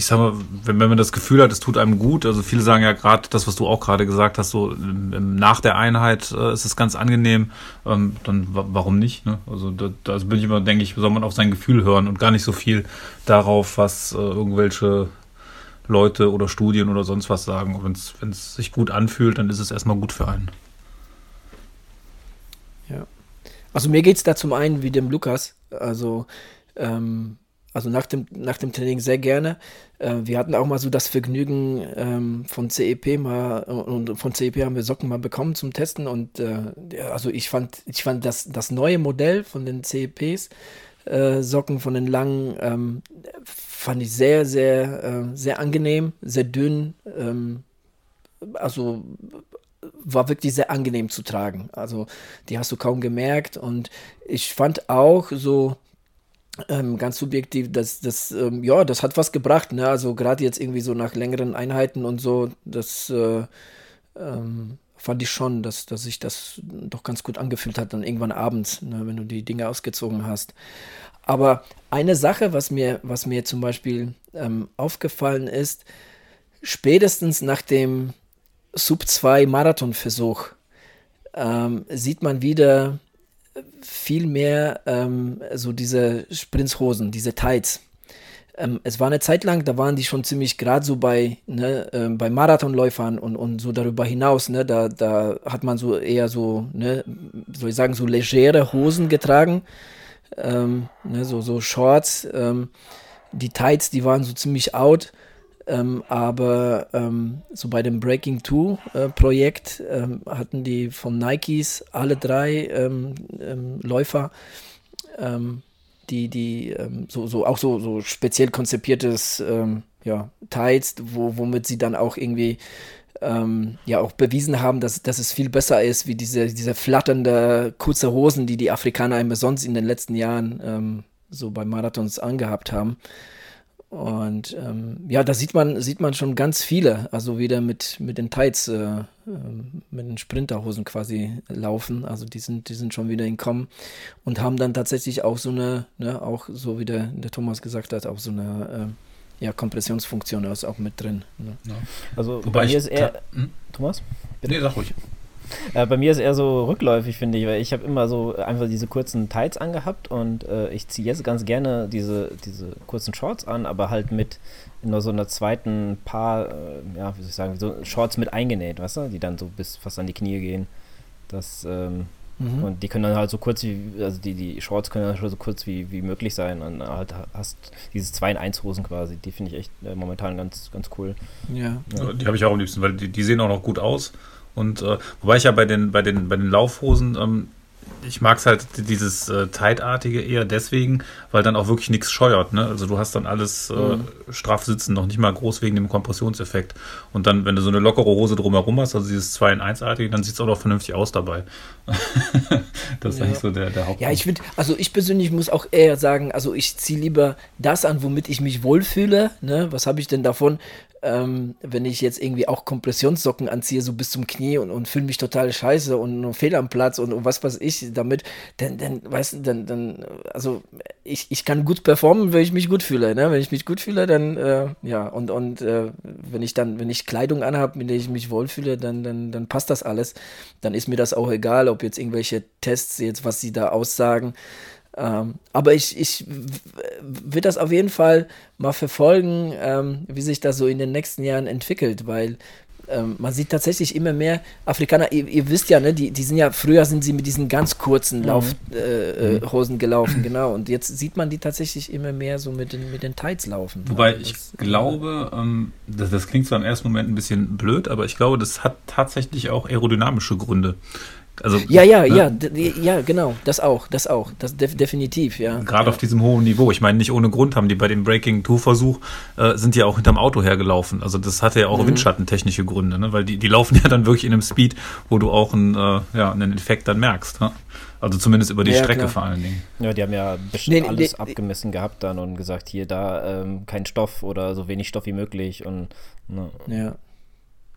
ich sag mal, wenn, wenn man das Gefühl hat, es tut einem gut, also viele sagen ja gerade das, was du auch gerade gesagt hast, so nach der Einheit äh, ist es ganz angenehm, ähm, dann warum nicht? Ne? Also da, da bin ich immer, denke ich, soll man auf sein Gefühl hören und gar nicht so viel darauf, was äh, irgendwelche Leute oder Studien oder sonst was sagen. Wenn es sich gut anfühlt, dann ist es erstmal gut für einen. Ja. Also mir geht es da zum einen wie dem Lukas. Also ähm, also nach dem, nach dem Training sehr gerne. Äh, wir hatten auch mal so das Vergnügen ähm, von CEP mal und von CEP haben wir Socken mal bekommen zum Testen und äh, also ich fand, ich fand das, das neue Modell von den CEPs, äh, Socken von den langen, ähm, fand ich sehr, sehr, äh, sehr angenehm, sehr dünn, ähm, also war wirklich sehr angenehm zu tragen. Also die hast du kaum gemerkt und ich fand auch so ähm, ganz subjektiv, das, das, ähm, ja, das hat was gebracht, ne? Also gerade jetzt irgendwie so nach längeren Einheiten und so, das äh, ähm, fand ich schon, dass, dass sich das doch ganz gut angefühlt hat, dann irgendwann abends, ne, wenn du die Dinge ausgezogen hast. Aber eine Sache, was mir, was mir zum Beispiel ähm, aufgefallen ist, spätestens nach dem Sub 2 Marathonversuch ähm, sieht man wieder viel mehr ähm, so diese Sprintshosen, diese Tights. Ähm, es war eine Zeit lang, da waren die schon ziemlich gerade so bei, ne, äh, bei Marathonläufern und, und so darüber hinaus, ne, da, da hat man so eher so, ne, soll ich sagen, so legere Hosen getragen, ähm, ne, so, so Shorts, ähm, die Tights, die waren so ziemlich out. Ähm, aber ähm, so bei dem Breaking Two äh, Projekt ähm, hatten die von Nikes alle drei ähm, ähm, Läufer, ähm, die, die so, so auch so, so speziell konzipiertes ja, Tights, wo, womit sie dann auch irgendwie ja auch bewiesen haben, dass, dass es viel besser ist, wie diese, diese flatternde kurze Hosen, die die Afrikaner immer sonst in den letzten Jahren so bei Marathons angehabt haben. Und ähm, ja, da sieht man, sieht man schon ganz viele, also wieder mit, mit den Tights, äh, äh, mit den Sprinterhosen quasi laufen. Also die sind, die sind schon wieder in Kommen und haben dann tatsächlich auch so eine, ne, auch so wie der, der Thomas gesagt hat, auch so eine äh, ja, Kompressionsfunktion ist auch mit drin. Ne? Ja. Also Wobei bei mir ist eher. Hm? Thomas? Bitte? Nee, sag ruhig. Äh, bei mir ist eher so rückläufig, finde ich, weil ich habe immer so einfach diese kurzen Tights angehabt und äh, ich ziehe jetzt ganz gerne diese, diese kurzen Shorts an, aber halt mit nur so einer zweiten Paar, äh, ja, wie soll ich sagen, so Shorts mit eingenäht, weißt du, die dann so bis fast an die Knie gehen. Das, ähm, mhm. und die können dann halt so kurz wie, also die, die Shorts können dann schon so kurz wie, wie möglich sein und halt hast diese 2 in 1 Hosen quasi, die finde ich echt äh, momentan ganz, ganz cool. Ja. ja. Die habe ich auch am liebsten, weil die, die sehen auch noch gut aus und äh, wobei ich ja bei den, bei den, bei den Laufhosen, ähm, ich mag es halt dieses äh, Tightartige eher deswegen, weil dann auch wirklich nichts scheuert. Ne? Also du hast dann alles äh, mhm. straff sitzen, noch nicht mal groß wegen dem Kompressionseffekt. Und dann, wenn du so eine lockere Hose drumherum hast, also dieses 2 in 1-artige, dann sieht es auch noch vernünftig aus dabei. [LAUGHS] das ist ja. eigentlich so der, der Hauptpunkt. Ja, ich finde, also ich persönlich muss auch eher sagen, also ich ziehe lieber das an, womit ich mich wohlfühle. Ne? Was habe ich denn davon, ähm, wenn ich jetzt irgendwie auch Kompressionssocken anziehe, so bis zum Knie und, und fühle mich total scheiße und nur Fehl am Platz und, und was weiß ich damit, dann, dann, weißt du, dann, dann, also ich, ich kann gut performen, wenn ich mich gut fühle, ne? Wenn ich mich gut fühle, dann, äh, ja, und, und äh, wenn ich dann, wenn ich Kleidung anhabe, mit der ich mich wohlfühle, dann, dann, dann passt das alles. Dann ist mir das auch egal, ob jetzt irgendwelche Tests jetzt, was sie da aussagen, ähm, aber ich, ich will das auf jeden Fall mal verfolgen, ähm, wie sich das so in den nächsten Jahren entwickelt, weil ähm, man sieht tatsächlich immer mehr Afrikaner, ihr, ihr, wisst ja, ne, die, die sind ja, früher sind sie mit diesen ganz kurzen Laufhosen mhm. äh, äh, mhm. gelaufen, genau, und jetzt sieht man die tatsächlich immer mehr so mit den, mit den Tights laufen. Wobei also ich das, glaube, ähm, das, das klingt zwar im ersten Moment ein bisschen blöd, aber ich glaube, das hat tatsächlich auch aerodynamische Gründe. Also, ja, ja, ne? ja, ja, genau, das auch, das auch, das def definitiv, ja. Gerade ja. auf diesem hohen Niveau. Ich meine, nicht ohne Grund haben die bei dem Breaking Two Versuch äh, sind die auch hinterm Auto hergelaufen. Also das hatte ja auch mhm. windschattentechnische Gründe, ne? weil die, die laufen [LAUGHS] ja dann wirklich in einem Speed, wo du auch einen, äh, ja, einen Effekt dann merkst. Ne? Also zumindest über die ja, Strecke klar. vor allen Dingen. Ja, die haben ja bestimmt nee, alles nee, abgemessen gehabt dann und gesagt, hier da ähm, kein Stoff oder so wenig Stoff wie möglich und ne. ja.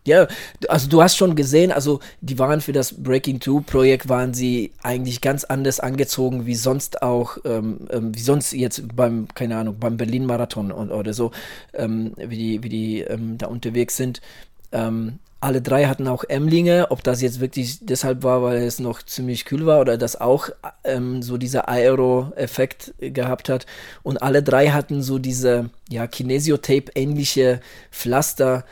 Ja, also du hast schon gesehen, also die waren für das Breaking Two Projekt waren sie eigentlich ganz anders angezogen wie sonst auch, ähm, ähm, wie sonst jetzt beim, keine Ahnung, beim Berlin Marathon und, oder so, ähm, wie die, wie die ähm, da unterwegs sind. Ähm, alle drei hatten auch Emlinge, ob das jetzt wirklich deshalb war, weil es noch ziemlich kühl war oder das auch ähm, so dieser Aero-Effekt gehabt hat. Und alle drei hatten so diese, ja, Kinesiotape-ähnliche Pflaster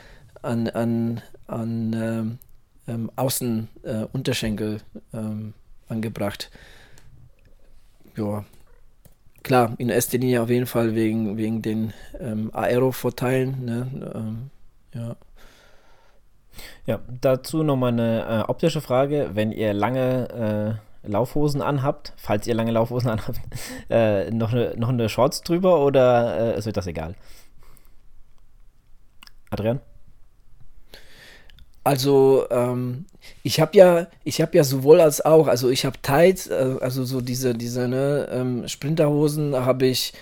an, an, an ähm, ähm, Außenunterschenkel äh, ähm, angebracht. Ja, klar, in erster Linie auf jeden Fall wegen, wegen den ähm, Aero-Vorteilen. Ne? Ähm, ja. Ja, dazu nochmal eine äh, optische Frage. Wenn ihr lange äh, Laufhosen anhabt, falls ihr lange Laufhosen anhabt, [LAUGHS] äh, noch, eine, noch eine Shorts drüber oder äh, ist euch das egal? Adrian? Also ähm, ich habe ja, ich habe ja sowohl als auch, also ich habe Tights, äh, also so diese, diese ne, ähm, Sprinterhosen habe ich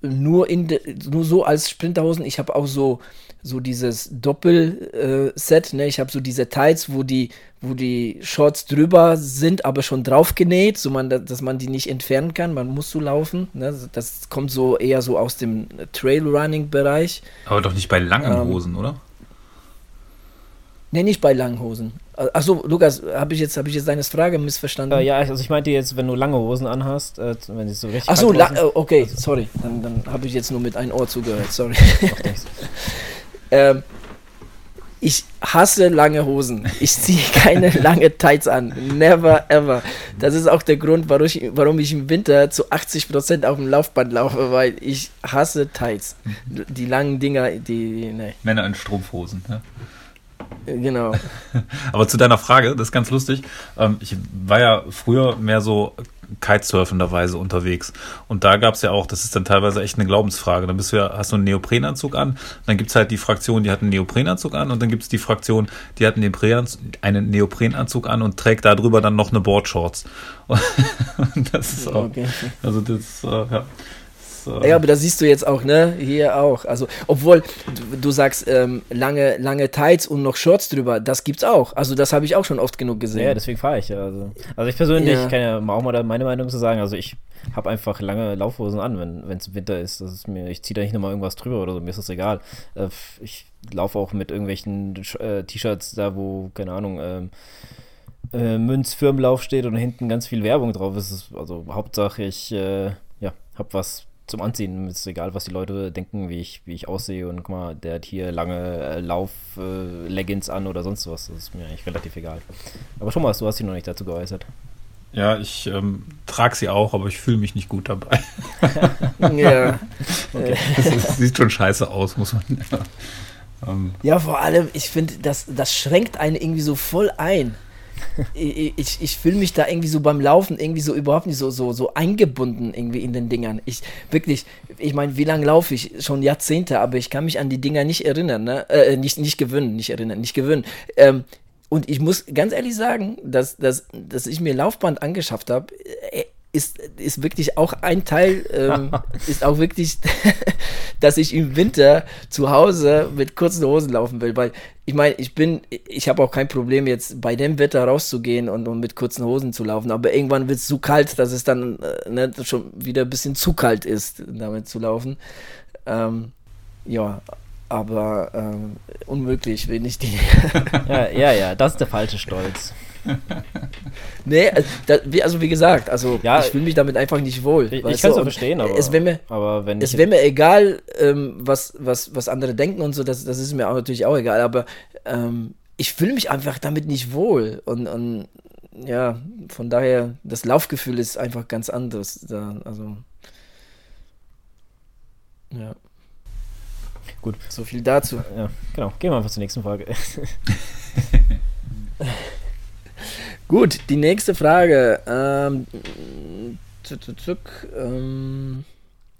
nur in de, nur so als Sprinterhosen. Ich habe auch so so dieses Doppelset, äh, ne? Ich habe so diese Tights, wo die wo die Shorts drüber sind, aber schon drauf genäht, so man, dass man die nicht entfernen kann. Man muss so laufen. Ne? Das kommt so eher so aus dem Trailrunning-Bereich. Aber doch nicht bei langen ähm, Hosen, oder? Nee, nicht bei langen Hosen. Achso, Lukas, habe ich, jetzt, hab ich jetzt deine Frage missverstanden? Äh, ja, also ich meinte jetzt, wenn du lange Hosen anhast, äh, wenn sie so richtig. Achso, äh, okay, sorry. Dann, dann habe ich jetzt nur mit einem Ohr zugehört, sorry. [LAUGHS] ähm, ich hasse lange Hosen. Ich ziehe keine [LAUGHS] lange Tights an. Never ever. Das ist auch der Grund, warum ich, warum ich im Winter zu 80% auf dem Laufband laufe, weil ich hasse Tights. Die langen Dinger, die. Nee. Männer in Strumpfhosen, ne? Genau. [LAUGHS] Aber zu deiner Frage, das ist ganz lustig. Ähm, ich war ja früher mehr so kitesurfenderweise unterwegs. Und da gab es ja auch, das ist dann teilweise echt eine Glaubensfrage. Dann bist du ja, hast du einen Neoprenanzug an, dann gibt es halt die Fraktion, die hat einen Neoprenanzug an und dann gibt es die Fraktion, die hat einen Neoprenanzug an und trägt darüber dann noch eine Boardshorts. [LAUGHS] Und das ist auch, okay. also das, äh, ja. Äh ja, aber da siehst du jetzt auch, ne? Hier auch. Also, obwohl du, du sagst, ähm, lange, lange Tights und noch Shorts drüber, das gibt's auch. Also, das habe ich auch schon oft genug gesehen. Ja, deswegen fahre ich ja. Also, also ich persönlich ja. kann ja auch mal meine Meinung zu sagen. Also, ich habe einfach lange Laufhosen an, wenn es Winter ist. Das ist mir, ich ziehe da nicht nochmal irgendwas drüber oder so, mir ist das egal. Äh, ich laufe auch mit irgendwelchen äh, T-Shirts da, wo, keine Ahnung, ähm, äh, Münzfirmenlauf steht und hinten ganz viel Werbung drauf ist. Also Hauptsache ich äh, ja, habe was zum Anziehen. Es ist egal, was die Leute denken, wie ich, wie ich aussehe. Und guck mal, der hat hier lange äh, Lauf-Leggings äh, an oder sonst was. Das ist mir eigentlich relativ egal. Aber Thomas, du hast dich noch nicht dazu geäußert. Ja, ich ähm, trage sie auch, aber ich fühle mich nicht gut dabei. [LAUGHS] ja. [LAUGHS] Okay. Das, sieht schon scheiße aus, muss man. Ja, ähm. ja vor allem, ich finde, das, das schränkt einen irgendwie so voll ein ich, ich, fühle mich da irgendwie so beim Laufen irgendwie so überhaupt nicht so, so, so eingebunden irgendwie in den Dingern. Ich wirklich, ich meine, wie lange laufe ich? Schon Jahrzehnte, aber ich kann mich an die Dinger nicht erinnern, ne? Äh, nicht, nicht gewöhnen, nicht erinnern, nicht gewöhnen. Ähm, und ich muss ganz ehrlich sagen, dass, dass, dass ich mir Laufband angeschafft habe, äh, ist, ist wirklich auch ein Teil, ähm, [LAUGHS] ist auch wirklich, [LAUGHS] dass ich im Winter zu Hause mit kurzen Hosen laufen will, weil ich meine, ich bin, ich habe auch kein Problem jetzt bei dem Wetter rauszugehen und, und mit kurzen Hosen zu laufen, aber irgendwann wird es so kalt, dass es dann äh, ne, schon wieder ein bisschen zu kalt ist, damit zu laufen. Ähm, ja, aber ähm, unmöglich, wenn ich die. [LAUGHS] ja, ja, ja, das ist der falsche Stolz. [LAUGHS] nee, also, also wie gesagt, also ja, ich fühle mich damit einfach nicht wohl. Ich, ich kann es ja verstehen, aber es wäre mir, aber wenn es wäre mir egal, ähm, was, was, was andere denken und so, das, das ist mir auch natürlich auch egal, aber ähm, ich fühle mich einfach damit nicht wohl und, und ja, von daher, das Laufgefühl ist einfach ganz anderes. Da, also, ja. Gut. So viel dazu. Ja, genau. Gehen wir einfach zur nächsten Frage. [LAUGHS] [LAUGHS] Gut, die nächste Frage. Ähm, zuck, zuck, ähm,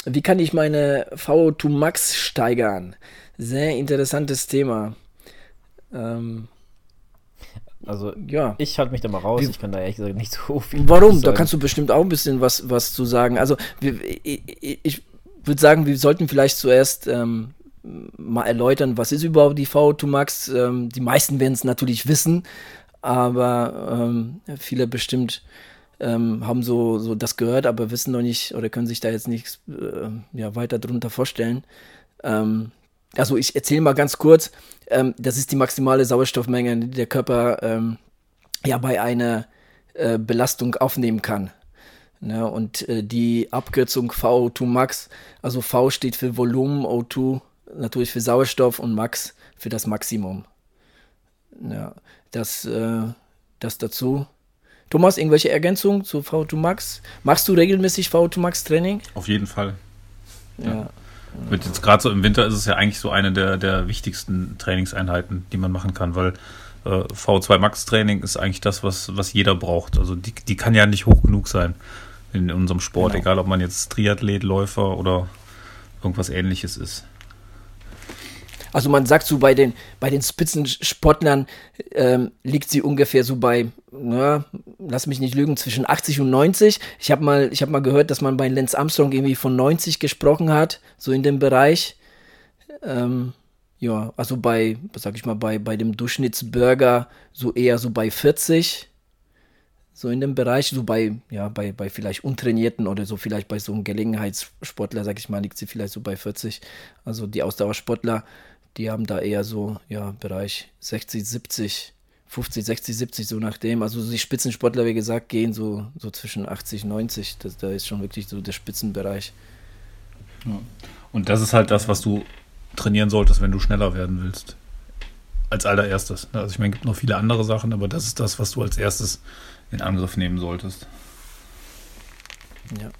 wie kann ich meine VO2 Max steigern? Sehr interessantes Thema. Ähm, also, ja. Ich halte mich da mal raus. Ich kann da ehrlich gesagt nicht so viel. Warum? Da kannst du bestimmt auch ein bisschen was, was zu sagen. Also, ich, ich würde sagen, wir sollten vielleicht zuerst ähm, mal erläutern, was ist überhaupt die VO2 Max. Ähm, die meisten werden es natürlich wissen, aber ähm, viele bestimmt ähm, haben so, so das gehört, aber wissen noch nicht oder können sich da jetzt nichts äh, ja, weiter drunter vorstellen. Ähm, also ich erzähle mal ganz kurz, ähm, das ist die maximale Sauerstoffmenge, die der Körper ähm, ja bei einer äh, Belastung aufnehmen kann. Ne? Und äh, die Abkürzung VO2 Max, also V steht für Volumen, O2 natürlich für Sauerstoff und Max für das Maximum. Ja, das, äh, das dazu. Thomas, irgendwelche Ergänzungen zu V2 Max? Machst du regelmäßig V2 Max Training? Auf jeden Fall. Ja. ja. Mit jetzt gerade so im Winter ist es ja eigentlich so eine der, der wichtigsten Trainingseinheiten, die man machen kann, weil äh, V2 Max Training ist eigentlich das, was, was jeder braucht. Also die, die kann ja nicht hoch genug sein in unserem Sport, genau. egal ob man jetzt Triathlet, Läufer oder irgendwas ähnliches ist. Also man sagt so, bei den, bei den Spitzensportlern ähm, liegt sie ungefähr so bei, na, lass mich nicht lügen, zwischen 80 und 90. Ich habe mal, hab mal gehört, dass man bei Lance Armstrong irgendwie von 90 gesprochen hat, so in dem Bereich. Ähm, ja, also bei, was sag ich mal, bei, bei dem Durchschnittsbürger so eher so bei 40 so in dem Bereich, so bei, ja, bei, bei vielleicht Untrainierten oder so, vielleicht bei so einem Gelegenheitssportler, sag ich mal, liegt sie vielleicht so bei 40. Also die Ausdauersportler die haben da eher so, ja, Bereich 60, 70, 50, 60, 70, so nachdem. Also die Spitzensportler, wie gesagt, gehen so, so zwischen 80, 90. Das, da ist schon wirklich so der Spitzenbereich. Ja. Und das ist halt das, was du trainieren solltest, wenn du schneller werden willst. als allererstes. Also ich meine, es gibt noch viele andere Sachen, aber das ist das, was du als erstes in Angriff nehmen solltest. Ja.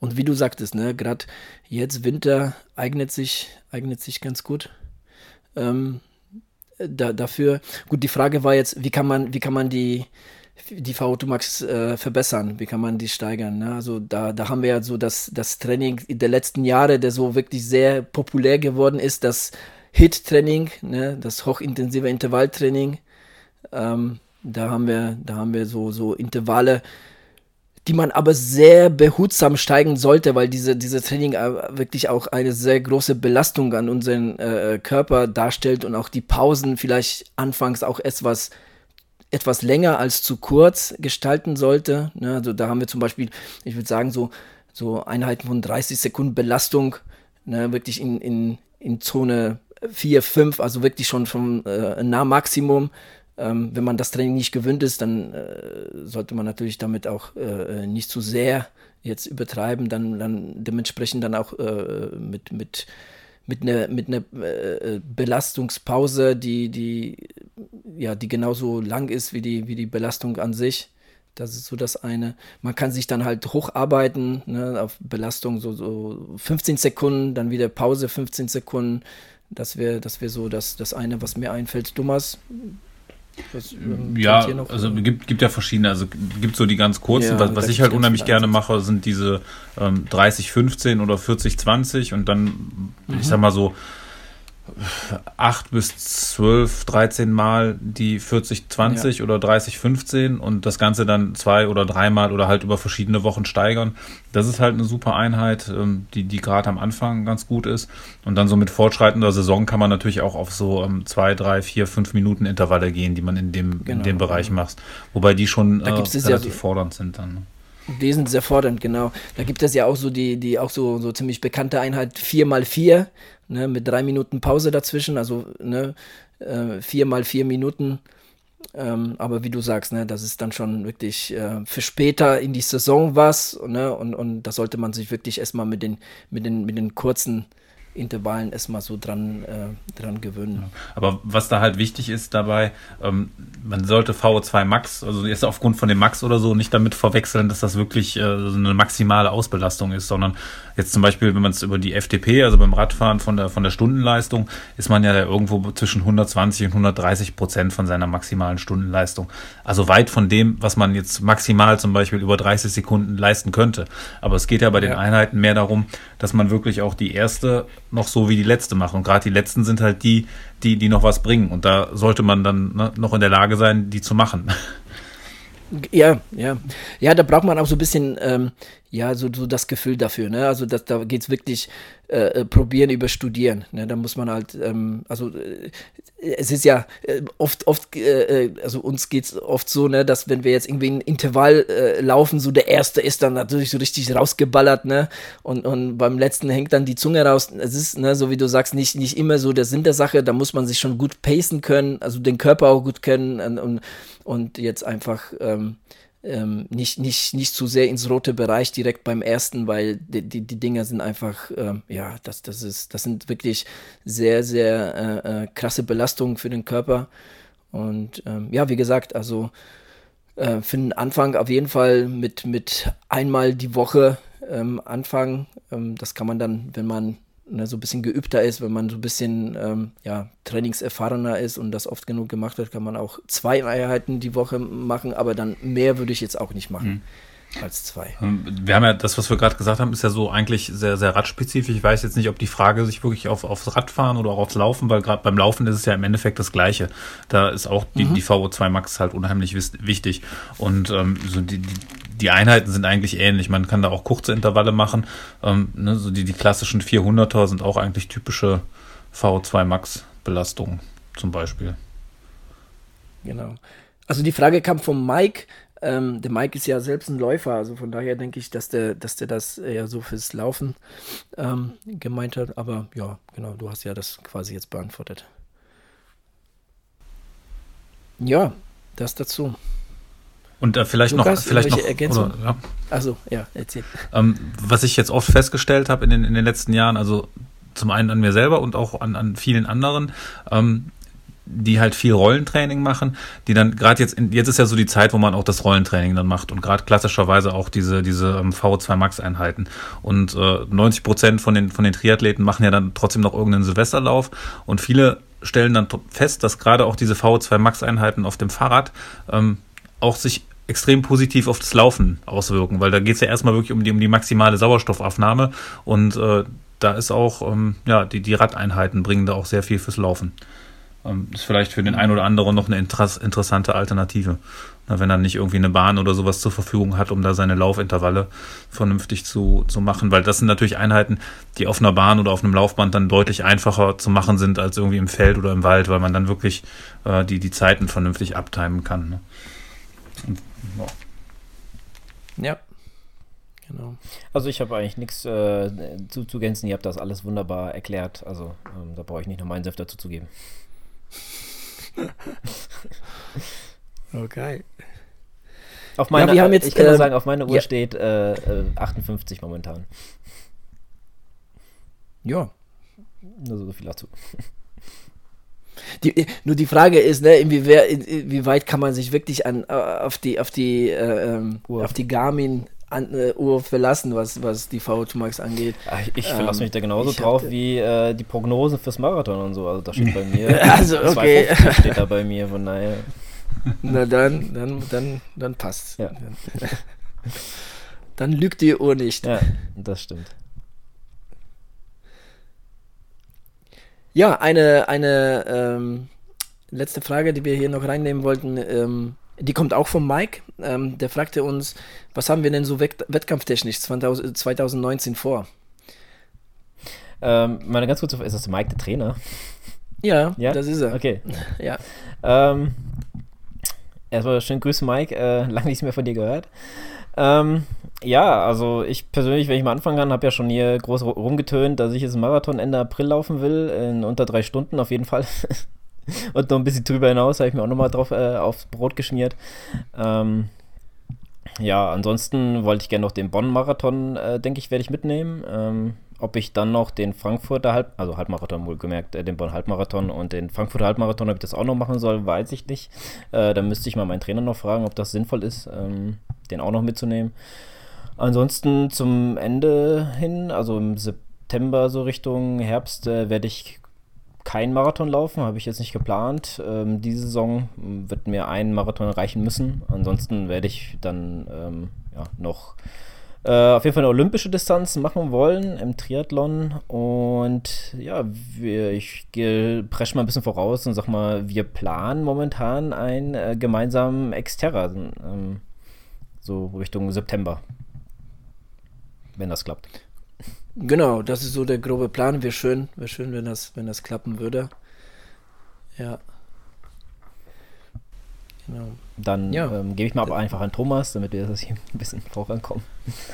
Und wie du sagtest, ne, gerade jetzt Winter eignet sich, eignet sich ganz gut. Ähm, da, dafür, gut, die Frage war jetzt, wie kann man, wie kann man die, die VO2 Max äh, verbessern? Wie kann man die steigern? Ne? Also da, da haben wir ja so das, das Training der letzten Jahre, der so wirklich sehr populär geworden ist, das HIT-Training, ne? das hochintensive Intervalltraining. Ähm, da haben wir, da haben wir so, so Intervalle, die man aber sehr behutsam steigen sollte, weil diese, diese Training äh, wirklich auch eine sehr große Belastung an unseren äh, Körper darstellt und auch die Pausen vielleicht anfangs auch etwas etwas länger als zu kurz gestalten sollte. Ne, also da haben wir zum Beispiel, ich würde sagen, so, so Einheiten von 30 Sekunden Belastung, ne, wirklich in, in, in Zone 4, 5, also wirklich schon vom äh, Nahmaximum. Ähm, wenn man das Training nicht gewöhnt ist, dann äh, sollte man natürlich damit auch äh, nicht zu sehr jetzt übertreiben, dann, dann dementsprechend dann auch äh, mit, mit mit einer mit einer äh, Belastungspause, die die ja die genauso lang ist wie die wie die Belastung an sich. Das ist so das eine. Man kann sich dann halt hocharbeiten ne, auf Belastung so, so 15 Sekunden, dann wieder Pause 15 Sekunden. Das wäre das wäre so das das eine, was mir einfällt. Thomas, was, ähm, ja, also gibt, gibt ja verschiedene, also gibt so die ganz kurzen, ja, was, was ich halt unheimlich gerne mache, sind diese ähm, 30, 15 oder 40, 20 und dann, mhm. ich sag mal so, acht bis zwölf, dreizehn Mal die 40, 20 ja. oder 30, 15 und das Ganze dann zwei oder dreimal oder halt über verschiedene Wochen steigern. Das ist halt eine super Einheit, ähm, die, die gerade am Anfang ganz gut ist. Und dann so mit fortschreitender Saison kann man natürlich auch auf so ähm, zwei, drei, vier, fünf Minuten Intervalle gehen, die man in dem, genau. in dem Bereich macht. Wobei die schon äh, relativ ja fordernd sind dann. Ne? Die sind sehr fordernd, genau. Da gibt es ja auch so die, die auch so, so ziemlich bekannte Einheit 4x4, ne, mit drei Minuten Pause dazwischen, also ne, äh, 4x4 Minuten. Ähm, aber wie du sagst, ne, das ist dann schon wirklich äh, für später in die Saison was, ne, und, und da sollte man sich wirklich erstmal mit den, mit den, mit den kurzen Intervallen erstmal so dran, äh, dran gewöhnen. Aber was da halt wichtig ist dabei, ähm, man sollte VO2 Max, also jetzt aufgrund von dem Max oder so, nicht damit verwechseln, dass das wirklich äh, so eine maximale Ausbelastung ist, sondern jetzt zum Beispiel, wenn man es über die FDP, also beim Radfahren von der, von der Stundenleistung, ist man ja irgendwo zwischen 120 und 130 Prozent von seiner maximalen Stundenleistung. Also weit von dem, was man jetzt maximal zum Beispiel über 30 Sekunden leisten könnte. Aber es geht ja bei ja. den Einheiten mehr darum, dass man wirklich auch die erste noch so wie die letzte macht. Und gerade die letzten sind halt die, die, die noch was bringen. Und da sollte man dann ne, noch in der Lage sein, die zu machen. Ja, ja. Ja, da braucht man auch so ein bisschen, ähm, ja, so, so das Gefühl dafür, ne? Also das, da geht es wirklich äh, äh, probieren über studieren. Ne? Da muss man halt, ähm, also äh, es ist ja äh, oft, oft, äh, äh, also uns geht es oft so, ne, dass wenn wir jetzt irgendwie ein Intervall laufen, so der erste ist dann natürlich so richtig rausgeballert, ne? Und, und beim letzten hängt dann die Zunge raus. Es ist, ne, so wie du sagst, nicht, nicht immer so der Sinn der Sache, da muss man sich schon gut pacen können, also den Körper auch gut kennen und, und, und jetzt einfach ähm, ähm, nicht, nicht, nicht zu sehr ins rote Bereich direkt beim ersten, weil die, die, die Dinger sind einfach, ähm, ja, das, das, ist, das sind wirklich sehr, sehr äh, äh, krasse Belastungen für den Körper. Und ähm, ja, wie gesagt, also äh, für den Anfang auf jeden Fall mit, mit einmal die Woche ähm, anfangen. Ähm, das kann man dann, wenn man ne, so ein bisschen geübter ist, wenn man so ein bisschen ähm, ja, trainingserfahrener ist und das oft genug gemacht hat, kann man auch zwei Einheiten die Woche machen, aber dann mehr würde ich jetzt auch nicht machen. Mhm als zwei. Ähm, wir haben ja das, was wir gerade gesagt haben, ist ja so eigentlich sehr, sehr radspezifisch. Ich weiß jetzt nicht, ob die Frage sich wirklich auf, aufs Radfahren oder auch aufs Laufen, weil gerade beim Laufen ist es ja im Endeffekt das Gleiche. Da ist auch die, mhm. die VO2 Max halt unheimlich wichtig. Und ähm, so die, die, die Einheiten sind eigentlich ähnlich. Man kann da auch kurze Intervalle machen. Ähm, ne, so die, die klassischen 400er sind auch eigentlich typische VO2 Max Belastungen zum Beispiel. Genau. Also die Frage kam vom Mike. Ähm, der Mike ist ja selbst ein Läufer, also von daher denke ich, dass der, dass der das eher so fürs Laufen ähm, gemeint hat. Aber ja, genau, du hast ja das quasi jetzt beantwortet. Ja, das dazu. Und äh, vielleicht Lukas, noch, vielleicht noch, Ergänzung? Oder, ja. Also ja, erzähl. Ähm, was ich jetzt oft festgestellt habe in den, in den letzten Jahren, also zum einen an mir selber und auch an, an vielen anderen, ähm, die halt viel Rollentraining machen, die dann gerade jetzt, jetzt ist ja so die Zeit, wo man auch das Rollentraining dann macht und gerade klassischerweise auch diese, diese ähm, VO2 Max Einheiten. Und äh, 90 Prozent von den, von den Triathleten machen ja dann trotzdem noch irgendeinen Silvesterlauf und viele stellen dann fest, dass gerade auch diese VO2 Max Einheiten auf dem Fahrrad ähm, auch sich extrem positiv auf das Laufen auswirken, weil da geht es ja erstmal wirklich um die, um die maximale Sauerstoffaufnahme und äh, da ist auch, ähm, ja, die, die Radeinheiten bringen da auch sehr viel fürs Laufen. Ähm, ist vielleicht für den einen oder anderen noch eine interess interessante Alternative. Na, wenn er nicht irgendwie eine Bahn oder sowas zur Verfügung hat, um da seine Laufintervalle vernünftig zu, zu machen, weil das sind natürlich Einheiten, die auf einer Bahn oder auf einem Laufband dann deutlich einfacher zu machen sind als irgendwie im Feld oder im Wald, weil man dann wirklich äh, die, die Zeiten vernünftig abtimen kann. Ne? Ja. Genau. Also ich habe eigentlich nichts äh, zuzugänzen. Ihr habt das alles wunderbar erklärt. Also ähm, da brauche ich nicht noch meinen Senf dazu zu geben. [LAUGHS] okay. Auf meine, ja, jetzt, ich kann äh, sagen, auf meine Uhr ja. steht äh, 58 äh, momentan. Ja. Nur so viel dazu. [LAUGHS] Die, nur die Frage ist, ne, inwieweit, inwieweit kann man sich wirklich an, auf die, auf die, äh, ähm, auf die Garmin an, äh, Uhr verlassen, was, was die VO2 Max angeht. Ach, ich verlasse ähm, mich da genauso drauf hatte, wie äh, die Prognosen fürs Marathon und so. Also da steht bei [LAUGHS] mir. also okay. steht da bei mir, von daher. [LAUGHS] Na dann, dann, dann, dann passt. Ja. Dann lügt die Uhr nicht. Ja, das stimmt. Ja, eine, eine ähm, letzte Frage, die wir hier noch reinnehmen wollten. Ähm, die kommt auch von Mike. Ähm, der fragte uns, was haben wir denn so wett wettkampftechnisch 2019 vor? Ähm, meine ganz kurze Frage, ist das Mike der Trainer? Ja, ja? das ist er. Okay. [LAUGHS] ja. Ähm, erstmal schönen Grüße, Mike. Äh, lange nichts mehr von dir gehört. Ähm, ja, also ich persönlich, wenn ich mal anfangen kann, habe ja schon hier groß rumgetönt, dass ich jetzt einen Marathon Ende April laufen will, in unter drei Stunden auf jeden Fall. [LAUGHS] [LAUGHS] Und noch ein bisschen drüber hinaus habe ich mir auch nochmal drauf äh, aufs Brot geschmiert. Ähm, ja, ansonsten wollte ich gerne noch den Bonn-Marathon, äh, denke ich, werde ich mitnehmen. Ähm, ob ich dann noch den Frankfurter Halb, also Halbmarathon wohlgemerkt, äh, den Bonn-Halbmarathon und den Frankfurter Halbmarathon, ob ich das auch noch machen soll, weiß ich nicht. Äh, da müsste ich mal meinen Trainer noch fragen, ob das sinnvoll ist, ähm, den auch noch mitzunehmen. Ansonsten zum Ende hin, also im September so Richtung Herbst, äh, werde ich kein Marathon laufen, habe ich jetzt nicht geplant. Ähm, diese Saison wird mir ein Marathon reichen müssen. Ansonsten werde ich dann ähm, ja, noch äh, auf jeden Fall eine olympische Distanz machen wollen im Triathlon. Und ja, wir, ich presche mal ein bisschen voraus und sag mal, wir planen momentan einen äh, gemeinsamen Exterra. Ähm, so Richtung September. Wenn das klappt. Genau, das ist so der grobe Plan. Wäre schön, wäre schön, wenn das, wenn das klappen würde. Ja. Genau. Dann ja. ähm, gebe ich mal aber einfach an Thomas, damit wir das hier [LAUGHS] ein bisschen vorankommen.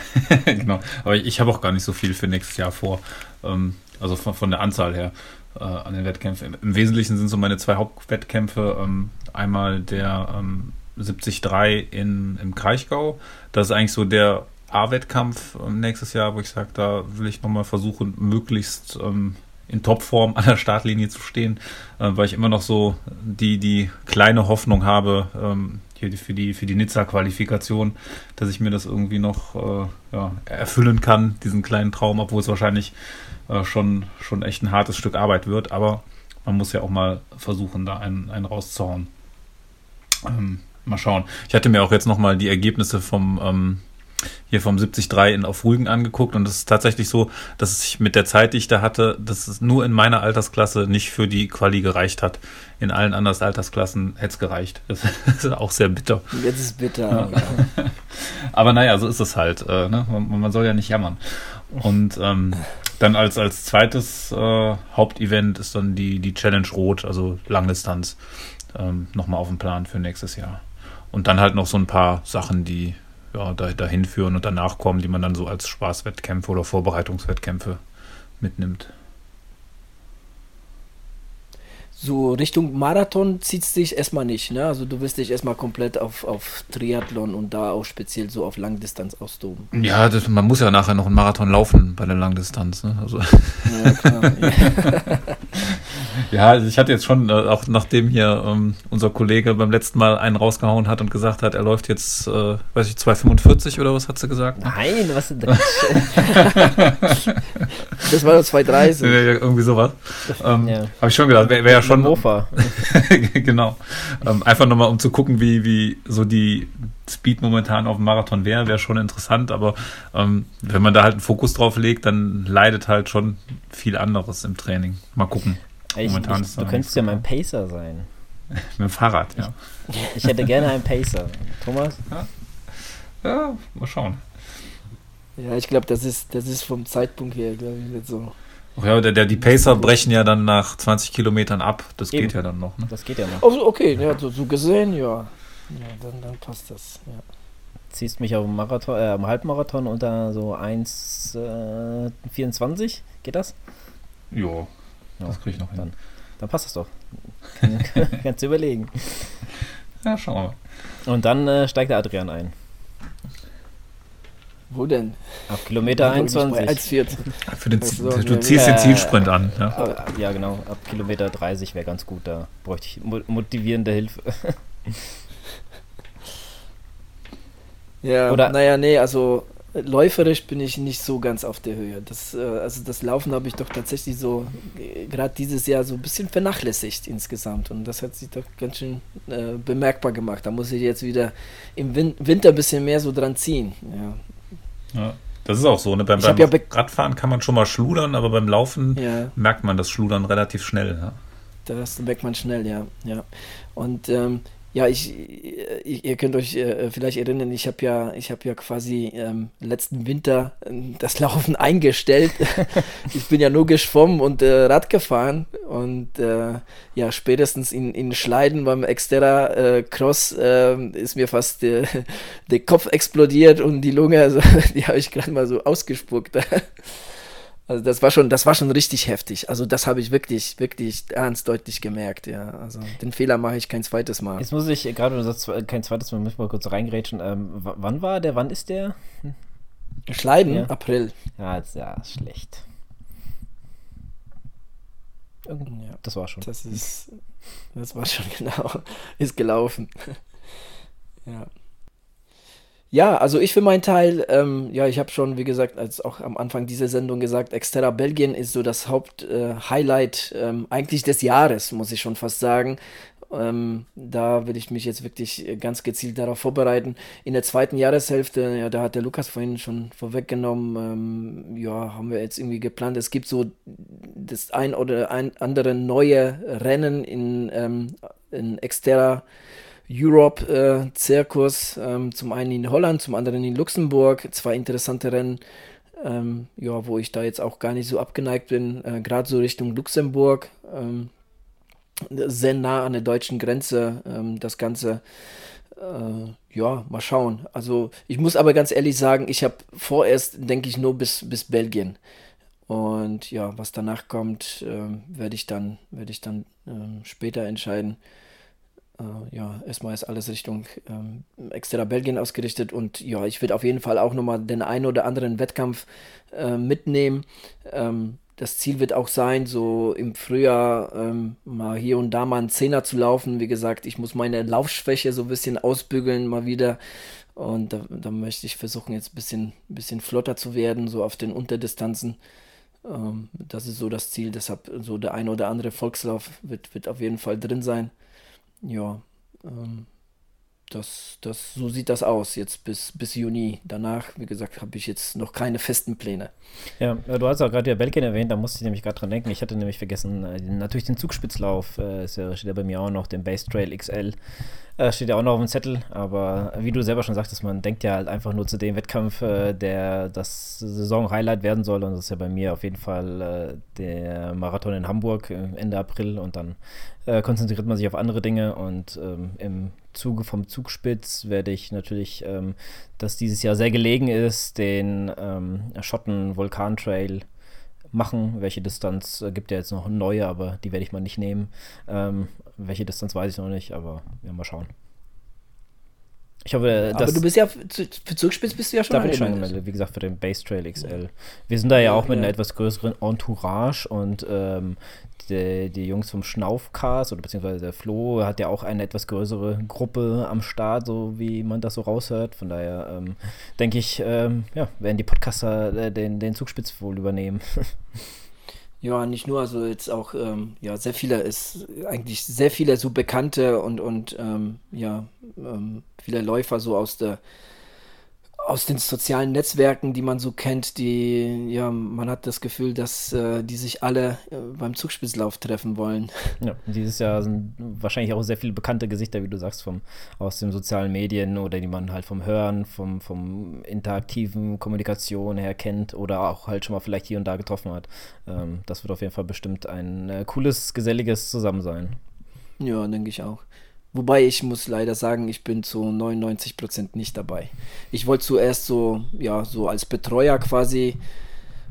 [LAUGHS] genau, aber ich habe auch gar nicht so viel für nächstes Jahr vor. Ähm, also von, von, der Anzahl her äh, an den Wettkämpfen. Im Wesentlichen sind so meine zwei Hauptwettkämpfe. Ähm, einmal der ähm, 73 in, im Kraichgau. Das ist eigentlich so der A-Wettkampf ähm, nächstes Jahr, wo ich sage, da will ich nochmal versuchen, möglichst ähm, in Topform an der Startlinie zu stehen, äh, weil ich immer noch so die, die kleine Hoffnung habe, ähm, hier für die, für die Nizza-Qualifikation, dass ich mir das irgendwie noch äh, ja, erfüllen kann, diesen kleinen Traum, obwohl es wahrscheinlich äh, schon, schon echt ein hartes Stück Arbeit wird, aber man muss ja auch mal versuchen, da einen, einen rauszuhauen. Ähm, mal schauen. Ich hatte mir auch jetzt nochmal die Ergebnisse vom ähm, hier vom 73 in auf Rügen angeguckt und es ist tatsächlich so, dass ich mit der Zeit, die ich da hatte, dass es nur in meiner Altersklasse nicht für die Quali gereicht hat. In allen anderen Altersklassen hätte es gereicht. [LAUGHS] Das ist auch sehr bitter. Jetzt ist es bitter. Ja. [LAUGHS] Aber naja, so ist es halt. Äh, ne? man, man, soll ja nicht jammern. Und ähm, dann als, als zweites äh, Hauptevent ist dann die, die Challenge Rot, also Langdistanz, ähm, nochmal auf dem Plan für nächstes Jahr. Und dann halt noch so ein paar Sachen, die ja, da, dahin führen und danach kommen, die man dann so als Spaßwettkämpfe oder Vorbereitungswettkämpfe mitnimmt. So Richtung Marathon zieht es dich erstmal nicht, ne? Also du wirst dich erstmal komplett auf, auf Triathlon und da auch speziell so auf Langdistanz austoben. Ja, das, man muss ja nachher noch einen Marathon laufen bei der Langdistanz, ne? Also. Ja, klar. [LAUGHS] [LAUGHS] Ja, also ich hatte jetzt schon, äh, auch nachdem hier ähm, unser Kollege beim letzten Mal einen rausgehauen hat und gesagt hat, er läuft jetzt, äh, weiß ich, 2,45 oder was hat sie gesagt? Nein, was denn Das [LAUGHS] war doch 2,30. Ja, irgendwie sowas. Ähm, Ja. Habe ich schon gedacht, wäre wär ja schon. Mofa. [LAUGHS] genau. Ähm, einfach nochmal, um zu gucken, wie, wie so die Speed momentan auf dem Marathon wäre, wäre schon interessant, aber ähm, wenn man da halt einen Fokus drauf legt, dann leidet halt schon viel anderes im Training. Mal gucken. Ich, Momentan ich, du könntest ja mein Pacer sein. [LAUGHS] Mit dem Fahrrad, ja. [LAUGHS] Ich hätte gerne einen Pacer. Thomas? Ja, mal schauen. Ja, ich glaube, das ist, das ist vom Zeitpunkt her, glaube ich, nicht so. Ach ja, der, der, die Pacer brechen ja dann nach 20 Kilometern ab. Das Eben. geht ja dann noch. Ne? Das geht ja noch. Oh, okay, ja, so, so gesehen, ja. Ja, dann, dann passt das. Ja. Ziehst mich auf dem Marathon, äh, am Halbmarathon unter so 1,24? Geht das? Jo, Ja, das kriege ich noch hin. dann, dann passt das doch. [LAUGHS] [LAUGHS] Kannst du überlegen. Ja, schauen wir mal. Und dann äh, steigt der Adrian ein. Wo denn? Ab Kilometer 21. 1,40. Für den, Ach so, du ziehst ja. den Zielsprint an. Ja. Ja, genau. Ab Kilometer 30 wäre ganz gut. Da bräuchte ich mo- motivierende Hilfe. Ja, Oder- naja, nee, also läuferisch bin ich nicht so ganz auf der Höhe. Das, äh, also das Laufen habe ich doch tatsächlich so gerade dieses Jahr so ein bisschen vernachlässigt insgesamt. Und das hat sich doch ganz schön äh, bemerkbar gemacht. Da muss ich jetzt wieder im Win Winter ein bisschen mehr so dran ziehen. Ja. Ja. Das ist auch so. Ne? Beim, beim ja be- Radfahren kann man schon mal schludern, aber beim Laufen ja. merkt man das Schludern relativ schnell. Ja. Das merkt man schnell, ja. ja. Und ähm, ja, ich, ich, ihr könnt euch äh, vielleicht erinnern, ich habe ja, ich habe ja quasi ähm, letzten Winter ähm, das Laufen [LAUGHS] eingestellt. [LAUGHS] ich bin ja nur geschwommen und äh, Rad gefahren und äh, ja, spätestens in, in Schleiden beim Xterra äh, Cross äh, ist mir fast äh, [LAUGHS] der Kopf explodiert und die Lunge, also, die habe ich gerade mal so ausgespuckt. Also das war schon, das war schon richtig heftig. Also das habe ich wirklich, wirklich ernst deutlich gemerkt, ja. Also den Fehler mache ich kein zweites Mal. Jetzt muss ich, gerade du sagst, kein zweites Mal, muss ich mal kurz reingrätschen. Ähm, wann war der? Wann ist der? Schleiden, Ja. April. Ja, jetzt, ja, ist schlecht. Irgend- Ja, Das war schon. das ist, das war schon [LAUGHS] genau, ist gelaufen. ja. Ja, also ich für meinen Teil, ähm, ja, ich habe schon, wie gesagt, als auch am Anfang dieser Sendung gesagt, Xterra Belgien ist so das Haupt-Highlight ähm, eigentlich des Jahres, muss ich schon fast sagen. Ähm, da will ich mich jetzt wirklich äh, ganz gezielt darauf vorbereiten. In der zweiten Jahreshälfte, ja, da hat der Lukas vorhin schon vorweggenommen, ähm, ja, haben wir jetzt irgendwie geplant. Es gibt so das ein oder ein andere neue Rennen in, ähm, in Xterra Europe äh, ähm, zum einen in Holland, zum anderen in Luxemburg. Zwei interessante Rennen, ähm, ja, wo ich da jetzt auch gar nicht so abgeneigt bin, äh, gerade so Richtung Luxemburg. Ähm, sehr nah an der deutschen Grenze, ähm, das Ganze. Äh, ja, mal schauen. Also ich muss aber ganz ehrlich sagen, ich habe vorerst, denke ich, nur bis, bis Belgien. Und ja, was danach kommt, ähm, werde ich dann, werde ich dann ähm, später entscheiden. Äh, ja, erstmal ist alles Richtung ähm, extra Belgien ausgerichtet und ja, ich würde auf jeden Fall auch nochmal den einen oder anderen Wettkampf äh, mitnehmen. Ähm, das Ziel wird auch sein, so im Frühjahr ähm, mal hier und da mal einen Zehner zu laufen. Wie gesagt, ich muss meine Laufschwäche so ein bisschen ausbügeln mal wieder. Und da, da möchte ich versuchen, jetzt ein bisschen, bisschen flotter zu werden, so auf den Unterdistanzen. Ähm, das ist so das Ziel. Deshalb so der ein oder andere Volkslauf wird, wird auf jeden Fall drin sein. Ja, ähm, das, das, so sieht das aus jetzt bis, bis Juni. Danach, wie gesagt, habe ich jetzt noch keine festen Pläne. Ja, du hast auch gerade ja Belgien erwähnt, da musste ich nämlich gerade dran denken. Ich hatte nämlich vergessen, äh, natürlich den Zugspitzlauf, äh, steht ja bei mir auch noch, den Base Trail XL, äh, steht ja auch noch auf dem Zettel. Aber wie du selber schon sagtest, man denkt ja halt einfach nur zu dem Wettkampf, äh, der das Saison-Highlight werden soll. Und das ist ja bei mir auf jeden Fall äh, der Marathon in Hamburg äh, Ende April. Und dann konzentriert man sich auf andere Dinge. Und ähm, im Zuge vom Zugspitz werde ich natürlich ähm, das dieses Jahr sehr gelegen ist, den ähm, Schotten-Vulkan-Trail machen. Welche Distanz äh, gibt ja jetzt noch neue, aber die werde ich mal nicht nehmen. Ähm, welche Distanz weiß ich noch nicht, aber ja, mal schauen. Ich hoffe, Aber du bist ja für, Zugspitz bist du ja schon da bin ich schon angemeldet, wie gesagt, für den Base Trail XL. Wir sind da ja, auch mit ja. einer etwas größeren Entourage und ähm, die, die, Jungs vom Schnaufcast oder beziehungsweise der Flo hat ja auch eine etwas größere Gruppe am Start, so wie man das so raushört. Von daher ähm, denke ich, ähm, ja, werden die Podcaster äh, den, den Zugspitz wohl übernehmen. [LAUGHS] Ja, nicht nur, also jetzt auch, ähm, ja, sehr viele ist eigentlich sehr viele so bekannte und, und ähm, ja, ähm, viele Läufer so aus der aus den sozialen Netzwerken, die man so kennt, die, ja, man hat das Gefühl, dass äh, die sich alle äh, beim Zugspitzlauf treffen wollen. [LAUGHS] Ja, dieses Jahr sind wahrscheinlich auch sehr viele bekannte Gesichter, wie du sagst, vom, aus den sozialen Medien oder die man halt vom Hören, vom, vom interaktiven Kommunikation her kennt oder auch halt schon mal vielleicht hier und da getroffen hat. Ähm, das wird auf jeden Fall bestimmt ein äh, cooles, geselliges Zusammensein. Ja, denke ich auch. Wobei ich muss leider sagen, ich bin zu 99% nicht dabei. Ich wollte zuerst so, ja, so als Betreuer quasi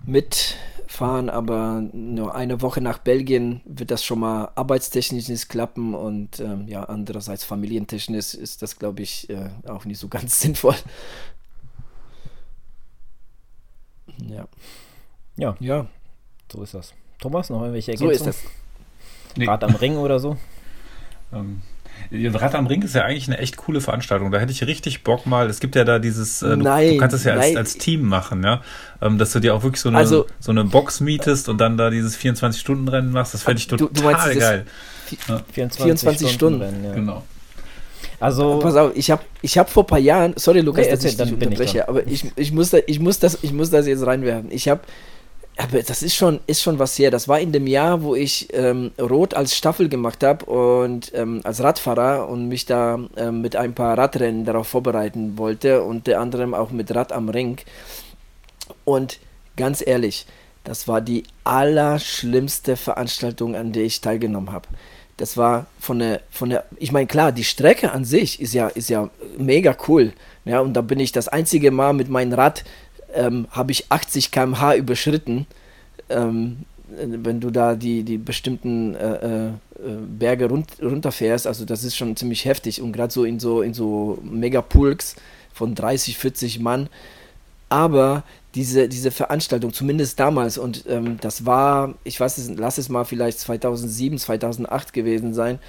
mitfahren, aber nur eine Woche nach Belgien wird das schon mal arbeitstechnisch nicht klappen und ähm, ja, andererseits familientechnisch ist das, glaube ich, äh, auch nicht so [LAUGHS] ganz sinnvoll. Ja. Ja. Ja. So ist das. Thomas, noch irgendwelche Ergänzungen? So ist das. Nee. Rad am Ring oder so? Ähm, Rad am Ring ist ja eigentlich eine echt coole Veranstaltung. Da hätte ich richtig Bock mal. Es gibt ja da dieses, äh, du, nein, du, kannst es ja als, als, Team machen, ja. Ähm, dass du dir auch wirklich so eine, also, so eine Box mietest und dann da dieses 24-Stunden-Rennen machst. Das fände ich total du, du meinst, geil. 24, 24 Stunden. Rennen, ja. Genau. Also, pass auf, ich habe ich hab vor ein paar Jahren, sorry Lukas, nee, dass ich dich unterbreche, aber ich, ich, muss da, ich, muss das, ich muss das jetzt reinwerfen. Ich habe aber das ist schon, ist schon was her. Das war in dem Jahr, wo ich ähm, Rot als Staffel gemacht habe und ähm, als Radfahrer und mich da ähm, mit ein paar Radrennen darauf vorbereiten wollte, unter anderem auch mit Rad am Ring. Und ganz ehrlich, das war die allerschlimmste Veranstaltung, an der ich teilgenommen habe. Das war von der, von der, ich meine, klar, die Strecke an sich ist ja, ist ja mega cool. Ja, und da bin ich das einzige Mal mit meinem Rad ähm, habe ich 80 km/h überschritten. Ähm, wenn du da die, die bestimmten äh, äh, Berge run runterfährst, also das ist schon ziemlich heftig und gerade so in so in so Megapulks von 30, 40 Mann. Aber diese, diese Veranstaltung, zumindest damals, und ähm, das war, ich weiß es, lass es mal vielleicht 2007, 2008 gewesen sein,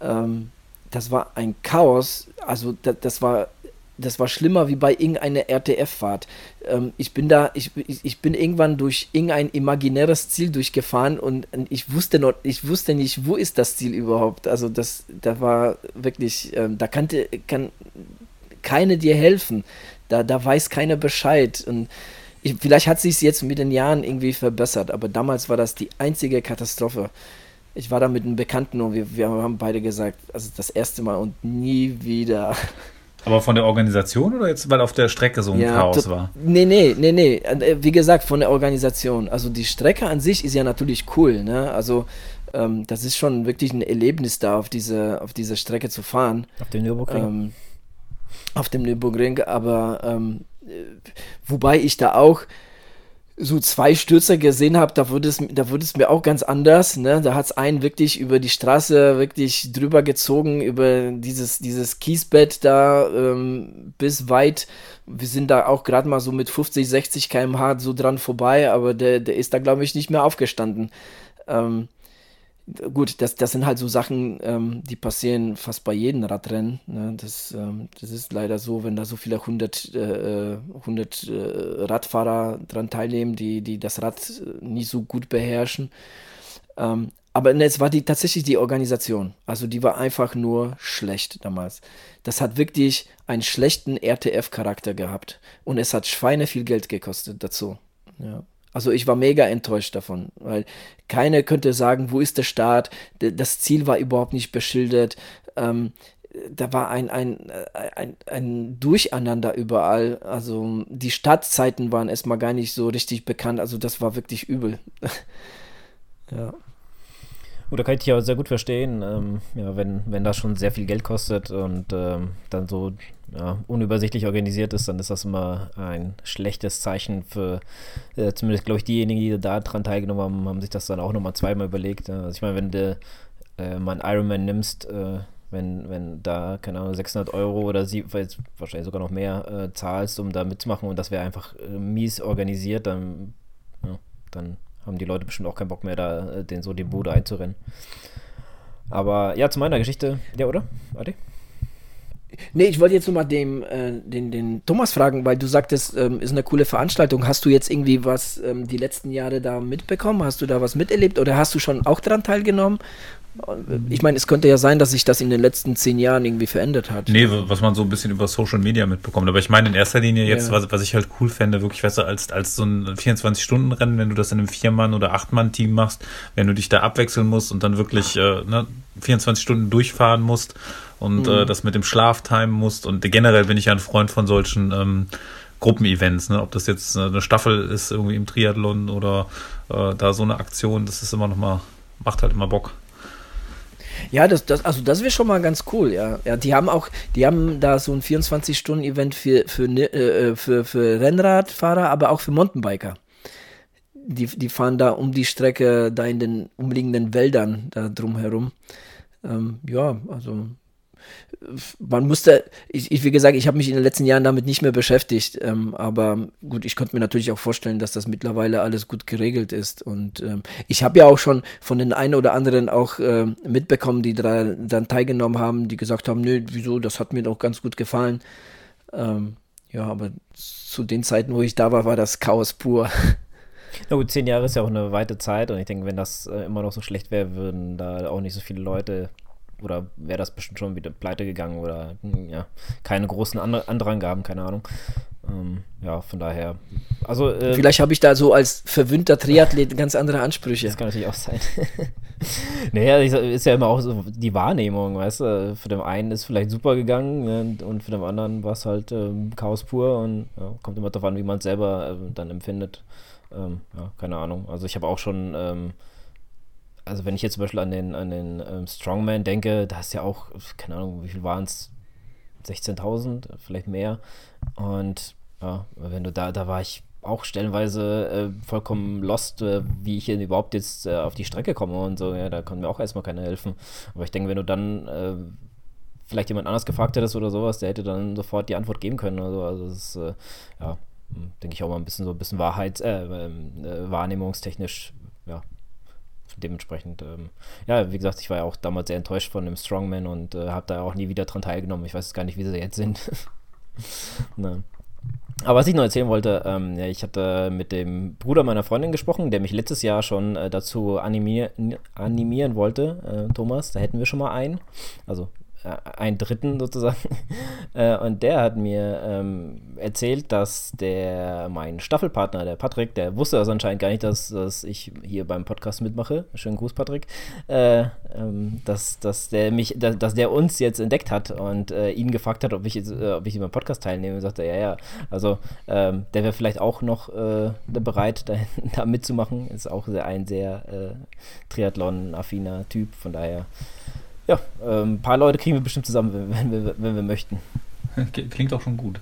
ähm, das war ein Chaos. Also das, das war das war schlimmer wie bei irgendeiner RTF-Fahrt. Ähm, ich bin da, ich, ich bin irgendwann durch irgendein imaginäres Ziel durchgefahren und ich wusste noch, ich wusste nicht, wo ist das Ziel überhaupt. Also das, da war wirklich, ähm, da kannte, kann keine dir helfen. Da, da weiß keiner Bescheid. Und ich, vielleicht hat sich jetzt mit den Jahren irgendwie verbessert, aber damals war das die einzige Katastrophe. Ich war da mit einem Bekannten und wir, wir haben beide gesagt, also das erste Mal und nie wieder. [LAUGHS] Aber von der Organisation oder jetzt, weil auf der Strecke so ein ja, Chaos war? Nee, nee, nee, nee. Äh, wie gesagt, von der Organisation. Also die Strecke an sich ist ja natürlich cool, ne? Also ähm, das ist schon wirklich ein Erlebnis da, auf diese, auf diese Strecke zu fahren. Auf dem Nürburgring? Ähm, auf dem Nürburgring, aber ähm, äh, wobei ich da auch so zwei Stürzer gesehen habe, da wurde es, da wurde es mir auch ganz anders. Ne? Da hat es einen wirklich über die Straße wirklich drüber gezogen, über dieses, dieses Kiesbett da ähm, bis weit. Wir sind da auch gerade mal so mit 50, 60 km/h so dran vorbei, aber der, der ist da, glaube ich, nicht mehr aufgestanden. Ähm, gut, das, das sind halt so Sachen, ähm, die passieren fast bei jedem Radrennen. Ne? Das, ähm, das ist leider so, wenn da so viele 100, äh, 100 äh, Radfahrer dran teilnehmen, die, die das Rad nie so gut beherrschen. Ähm, aber ne, es war die, tatsächlich die Organisation. Also die war einfach nur schlecht damals. Das hat wirklich einen schlechten RTF-Charakter gehabt. Und es hat Schweine viel Geld gekostet dazu. Ja. Also ich war mega enttäuscht davon, weil keiner könnte sagen, wo ist der Start, das Ziel war überhaupt nicht beschildert. Ähm, da war ein, ein, ein, ein Durcheinander überall. Also die Startzeiten waren erstmal gar nicht so richtig bekannt. Also das war wirklich übel. [LAUGHS] ja. Gut, da kann ich dich auch sehr gut verstehen, ähm, ja, wenn, wenn das schon sehr viel Geld kostet und ähm, dann so ja, unübersichtlich organisiert ist, dann ist das immer ein schlechtes Zeichen für äh, zumindest, glaube ich, diejenigen, die da dran teilgenommen haben, haben sich das dann auch nochmal zweimal überlegt. Also ich meine, wenn du äh, mal einen Ironman nimmst, äh, wenn, wenn da, keine Ahnung, 600 Euro oder sie, wahrscheinlich sogar noch mehr äh, zahlst, um da mitzumachen und das wäre einfach äh, mies organisiert, dann, ja, dann haben die Leute bestimmt auch keinen Bock mehr, da äh, den so die Bude einzurennen. Aber ja, zu meiner Geschichte, ja, oder? Adi? Nee, ich wollte jetzt nur mal dem, äh, den, den Thomas fragen, weil du sagtest, ähm, ist eine coole Veranstaltung. Hast du jetzt irgendwie was ähm, die letzten Jahre da mitbekommen? Hast du da was miterlebt oder hast du schon auch daran teilgenommen? Ich meine, es könnte ja sein, dass sich das in den letzten zehn Jahren irgendwie verändert hat. Nee, was man so ein bisschen über Social Media mitbekommt. Aber ich meine in erster Linie jetzt, ja. was, was ich halt cool fände, wirklich, weißt du, als, als so ein 24-Stunden-Rennen, wenn du das in einem Vier-Mann- oder Acht-Mann-Team machst, wenn du dich da abwechseln musst und dann wirklich äh, ne, 24 Stunden durchfahren musst und äh, mhm. äh, das mit dem Schlaf timen musst. Und generell bin ich ja ein Freund von solchen ähm, Gruppenevents, ne? ob das jetzt eine Staffel ist irgendwie im Triathlon oder äh, da so eine Aktion, das ist immer noch mal, macht halt immer Bock. Ja, das, das, also das wäre schon mal ganz cool, ja. ja. Die haben auch, die haben da so ein 24-Stunden-Event für, für, ne, äh, für, für Rennradfahrer, aber auch für Mountainbiker. Die, die fahren da um die Strecke, da in den umliegenden Wäldern da drumherum. Ähm, ja, also man musste, ich, ich wie gesagt, ich habe mich in den letzten Jahren damit nicht mehr beschäftigt, ähm, aber gut, ich konnte mir natürlich auch vorstellen, dass das mittlerweile alles gut geregelt ist und ähm, ich habe ja auch schon von den einen oder anderen auch äh, mitbekommen, die da, dann teilgenommen haben, die gesagt haben, nö, wieso, das hat mir doch ganz gut gefallen. Ähm, ja, aber zu den Zeiten, wo ich da war, war das Chaos pur. [LAUGHS] Na gut, zehn Jahre ist ja auch eine weite Zeit und ich denke, wenn das äh, immer noch so schlecht wäre, würden da auch nicht so viele Leute oder wäre das bestimmt schon wieder pleite gegangen oder hm, ja, keine großen Andre Andrangaben, keine Ahnung. Ähm, ja, von daher. Also, äh, Vielleicht habe ich da so als verwöhnter Triathlet [LAUGHS] ganz andere Ansprüche. Das kann natürlich auch sein. [LAUGHS] naja, ist ja immer auch so die Wahrnehmung, weißt du. Für den einen ist vielleicht super gegangen ne, und für den anderen war es halt ähm, Chaos pur und ja, kommt immer darauf an, wie man es selber äh, dann empfindet. Ähm, ja, keine Ahnung. Also ich habe auch schon ähm, also wenn ich jetzt zum Beispiel an den, an den ähm, Strongman denke, da ist ja auch, keine Ahnung, wie viel waren es? 16.000, vielleicht mehr. Und ja, wenn du da, da war ich auch stellenweise äh, vollkommen lost, äh, wie ich überhaupt jetzt äh, auf die Strecke komme und so. Ja, da konnte mir auch erstmal keiner helfen. Aber ich denke, wenn du dann äh, vielleicht jemand anders gefragt hättest oder sowas, der hätte dann sofort die Antwort geben können. Also, also das ist, äh, ja, hm, denke ich auch mal ein bisschen so ein bisschen Wahrheits-, äh, ähm, wahrnehmungstechnisch, ja, dementsprechend, ähm, ja, wie gesagt, ich war ja auch damals sehr enttäuscht von dem Strongman und äh, habe da auch nie wieder dran teilgenommen. Ich weiß gar nicht, wie sie jetzt sind. [LAUGHS] ne. Aber was ich noch erzählen wollte, ähm, ja, ich hatte mit dem Bruder meiner Freundin gesprochen, der mich letztes Jahr schon äh, dazu animier animieren wollte, äh, Thomas, da hätten wir schon mal einen. Also einen Dritten sozusagen. [LAUGHS] Äh, und der hat mir ähm, erzählt, dass der, mein Staffelpartner, der Patrick, der wusste das anscheinend gar nicht, dass, dass ich hier beim Podcast mitmache. Schönen Gruß, Patrick. Äh, ähm, dass, dass, der mich, dass, dass, der uns jetzt entdeckt hat und äh, ihn gefragt hat, ob ich, jetzt, äh, ob ich beim Podcast teilnehme. Und sagte, ja, ja. Also ähm, der wäre vielleicht auch noch äh, bereit, da, da, mitzumachen. Ist auch sehr, ein sehr Triathlon-affiner Typ. Von daher ja, äh, ein paar Leute kriegen wir bestimmt zusammen, wenn wir, wenn wir möchten. Klingt auch schon gut.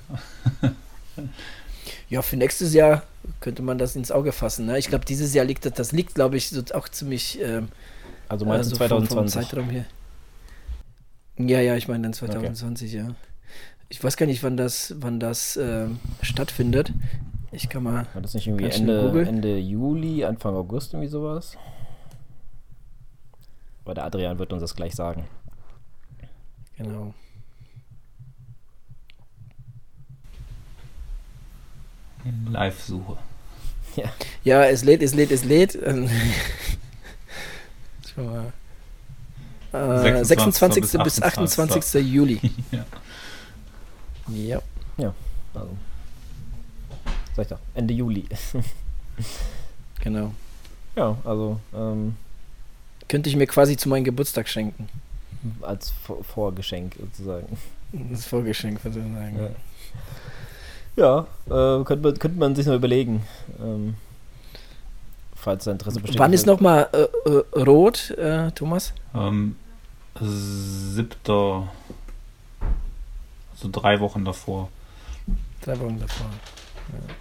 ja, für nächstes Jahr könnte man das ins Auge fassen. Ne? Ich glaube, dieses Jahr liegt das, das liegt, glaube ich, so auch ziemlich. Ähm, also meinst du 2020? Vom, vom Zeitraum hier. Ja, ja, ich meine dann 2020, okay. ja. Ich weiß gar nicht, wann das, wann das äh, stattfindet. Ich kann mal. War das nicht irgendwie Ende, Ende Juli, Anfang August, irgendwie sowas? Weil der Adrian wird uns das gleich sagen. Genau. Live-Suche. Ja. ja, es lädt, es lädt, es lädt. [LAUGHS] Schau mal. Äh, 26. 26. bis 28. 28. Juli. [LAUGHS] ja. Ja. Ja, also. Sag ich doch, Ende Juli. [LAUGHS] genau. Ja, also ähm, könnte ich mir quasi zu meinem Geburtstag schenken. Als Vor Vorgeschenk sozusagen. Als Vorgeschenk sozusagen. Ja, ja äh, könnte, man, könnte man sich noch überlegen. Ähm, falls da Interesse besteht. Wann ist nochmal äh, äh, rot, äh, Thomas? Ähm, siebter, so drei Wochen davor. Drei Wochen davor. Ja.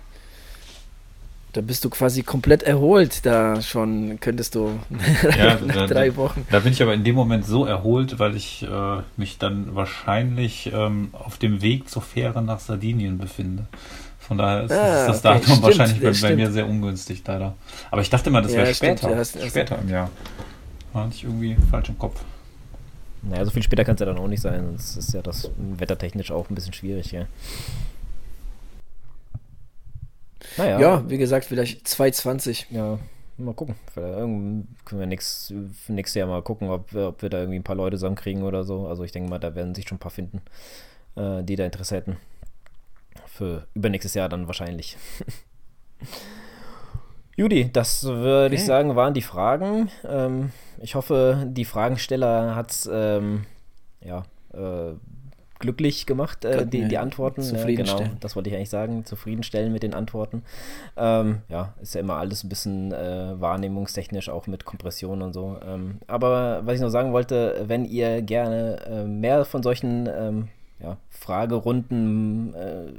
Da bist du quasi komplett erholt. Da schon könntest du [LAUGHS] ja, nach da, drei Wochen. Da bin ich aber in dem Moment so erholt, weil ich äh, mich dann wahrscheinlich ähm, auf dem Weg zur Fähre nach Sardinien befinde. Von daher ist, ah, das Datum okay, wahrscheinlich bei, bei, mir sehr ungünstig leider. Aber ich dachte mal, das ja, wäre später. Stimmt, hast, später im Jahr. War nicht irgendwie falsch im Kopf. Naja, so viel später kann es ja dann auch nicht sein. Sonst ist ja das wettertechnisch auch ein bisschen schwierig, ja. Naja. Ja, wie gesagt, vielleicht 2,20. Ja, mal gucken. können wir nächstes, nächstes Jahr mal gucken, ob, ob wir da irgendwie ein paar Leute zusammenkriegen oder so. Also ich denke mal, da werden sich schon ein paar finden, äh, die da Interesse hätten. Für übernächstes Jahr dann wahrscheinlich. [LAUGHS] Judy, das würde okay. ich sagen, waren die Fragen. Ähm, ich hoffe, die Fragensteller hat es ähm, ja, äh, glücklich gemacht, äh, die, die Antworten. Zufriedenstellen. Ja, genau, das wollte ich eigentlich sagen. Zufriedenstellen mit den Antworten. Ähm, ja, ist ja immer alles ein bisschen äh, wahrnehmungstechnisch, auch mit Kompression und so. Ähm, aber was ich noch sagen wollte, wenn ihr gerne äh, mehr von solchen ähm, ja, Fragerunden äh,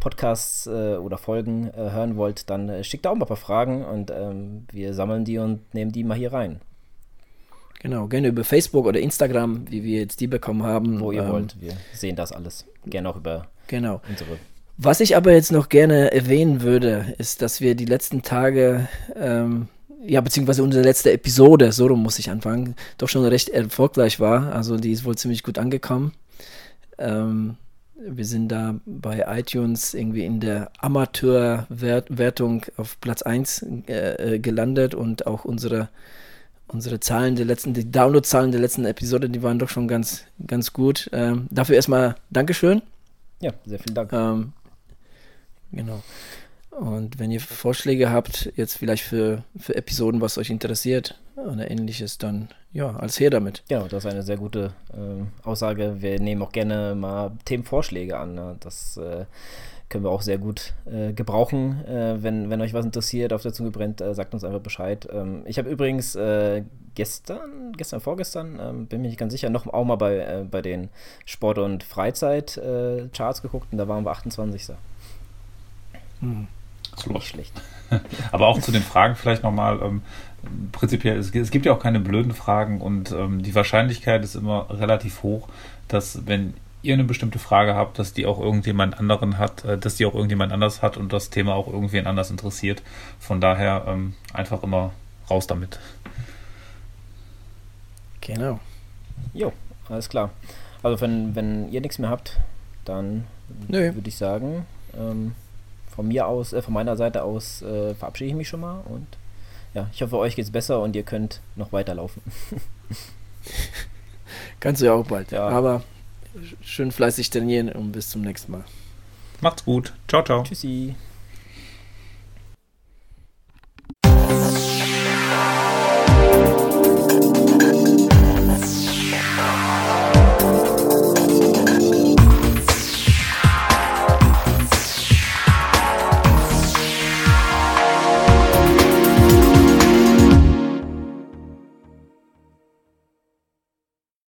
Podcasts äh, oder Folgen äh, hören wollt, dann äh, schickt da auch mal ein paar Fragen und ähm, wir sammeln die und nehmen die mal hier rein. Genau, gerne über Facebook oder Instagram, wie wir jetzt die bekommen haben. Wo ihr ähm, wollt, wir sehen das alles. Gerne auch über genau. unsere. Was ich aber jetzt noch gerne erwähnen würde, ist, dass wir die letzten Tage, ähm, ja, beziehungsweise unsere letzte Episode, so rum muss ich anfangen, doch schon recht erfolgreich war. Also die ist wohl ziemlich gut angekommen. Ähm, wir sind da bei iTunes irgendwie in der Amateurwertung auf Platz 1 äh, äh, gelandet und auch unsere unsere Zahlen der letzten, die Downloadzahlen der letzten Episode, die waren doch schon ganz, ganz gut. Ähm, dafür erstmal Dankeschön. Ja, sehr vielen Dank. Ähm, genau. Und wenn ihr Vorschläge habt, jetzt vielleicht für, für Episoden, was euch interessiert oder ähnliches, dann ja, als her damit. Ja, das ist eine sehr gute äh, Aussage. Wir nehmen auch gerne mal Themenvorschläge an. Ne? Das äh, können wir auch sehr gut äh, gebrauchen. Äh, wenn, wenn euch was interessiert, auf der Zunge brennt, äh, sagt uns einfach Bescheid. Ähm, ich habe übrigens äh, gestern, gestern, vorgestern, ähm, bin mir nicht ganz sicher, noch auch mal bei, äh, bei den Sport- und Freizeit-Charts geguckt und da waren wir 28. Hm. Ist nicht schlecht. [LAUGHS] Aber auch zu den Fragen vielleicht nochmal. Ähm, prinzipiell, es, es, gibt ja auch keine blöden Fragen und ähm, die Wahrscheinlichkeit ist immer relativ hoch, dass wenn ihr eine bestimmte Frage habt, dass die auch irgendjemand anderen hat, äh, dass die auch irgendjemand anders hat und das Thema auch irgendwen anders interessiert. Von daher ähm, einfach immer raus damit. Genau. Jo, alles klar. Also wenn, wenn ihr nichts mehr habt, dann würde ich sagen, ähm, von mir aus, äh, von meiner Seite aus äh, verabschiede ich mich schon mal und ja, ich hoffe, euch geht's besser und ihr könnt noch weiterlaufen. [LAUGHS] Kannst du ja auch bald. Ja. Aber schön fleißig trainieren und bis zum nächsten Mal. Macht's gut. Ciao, ciao. Tschüssi.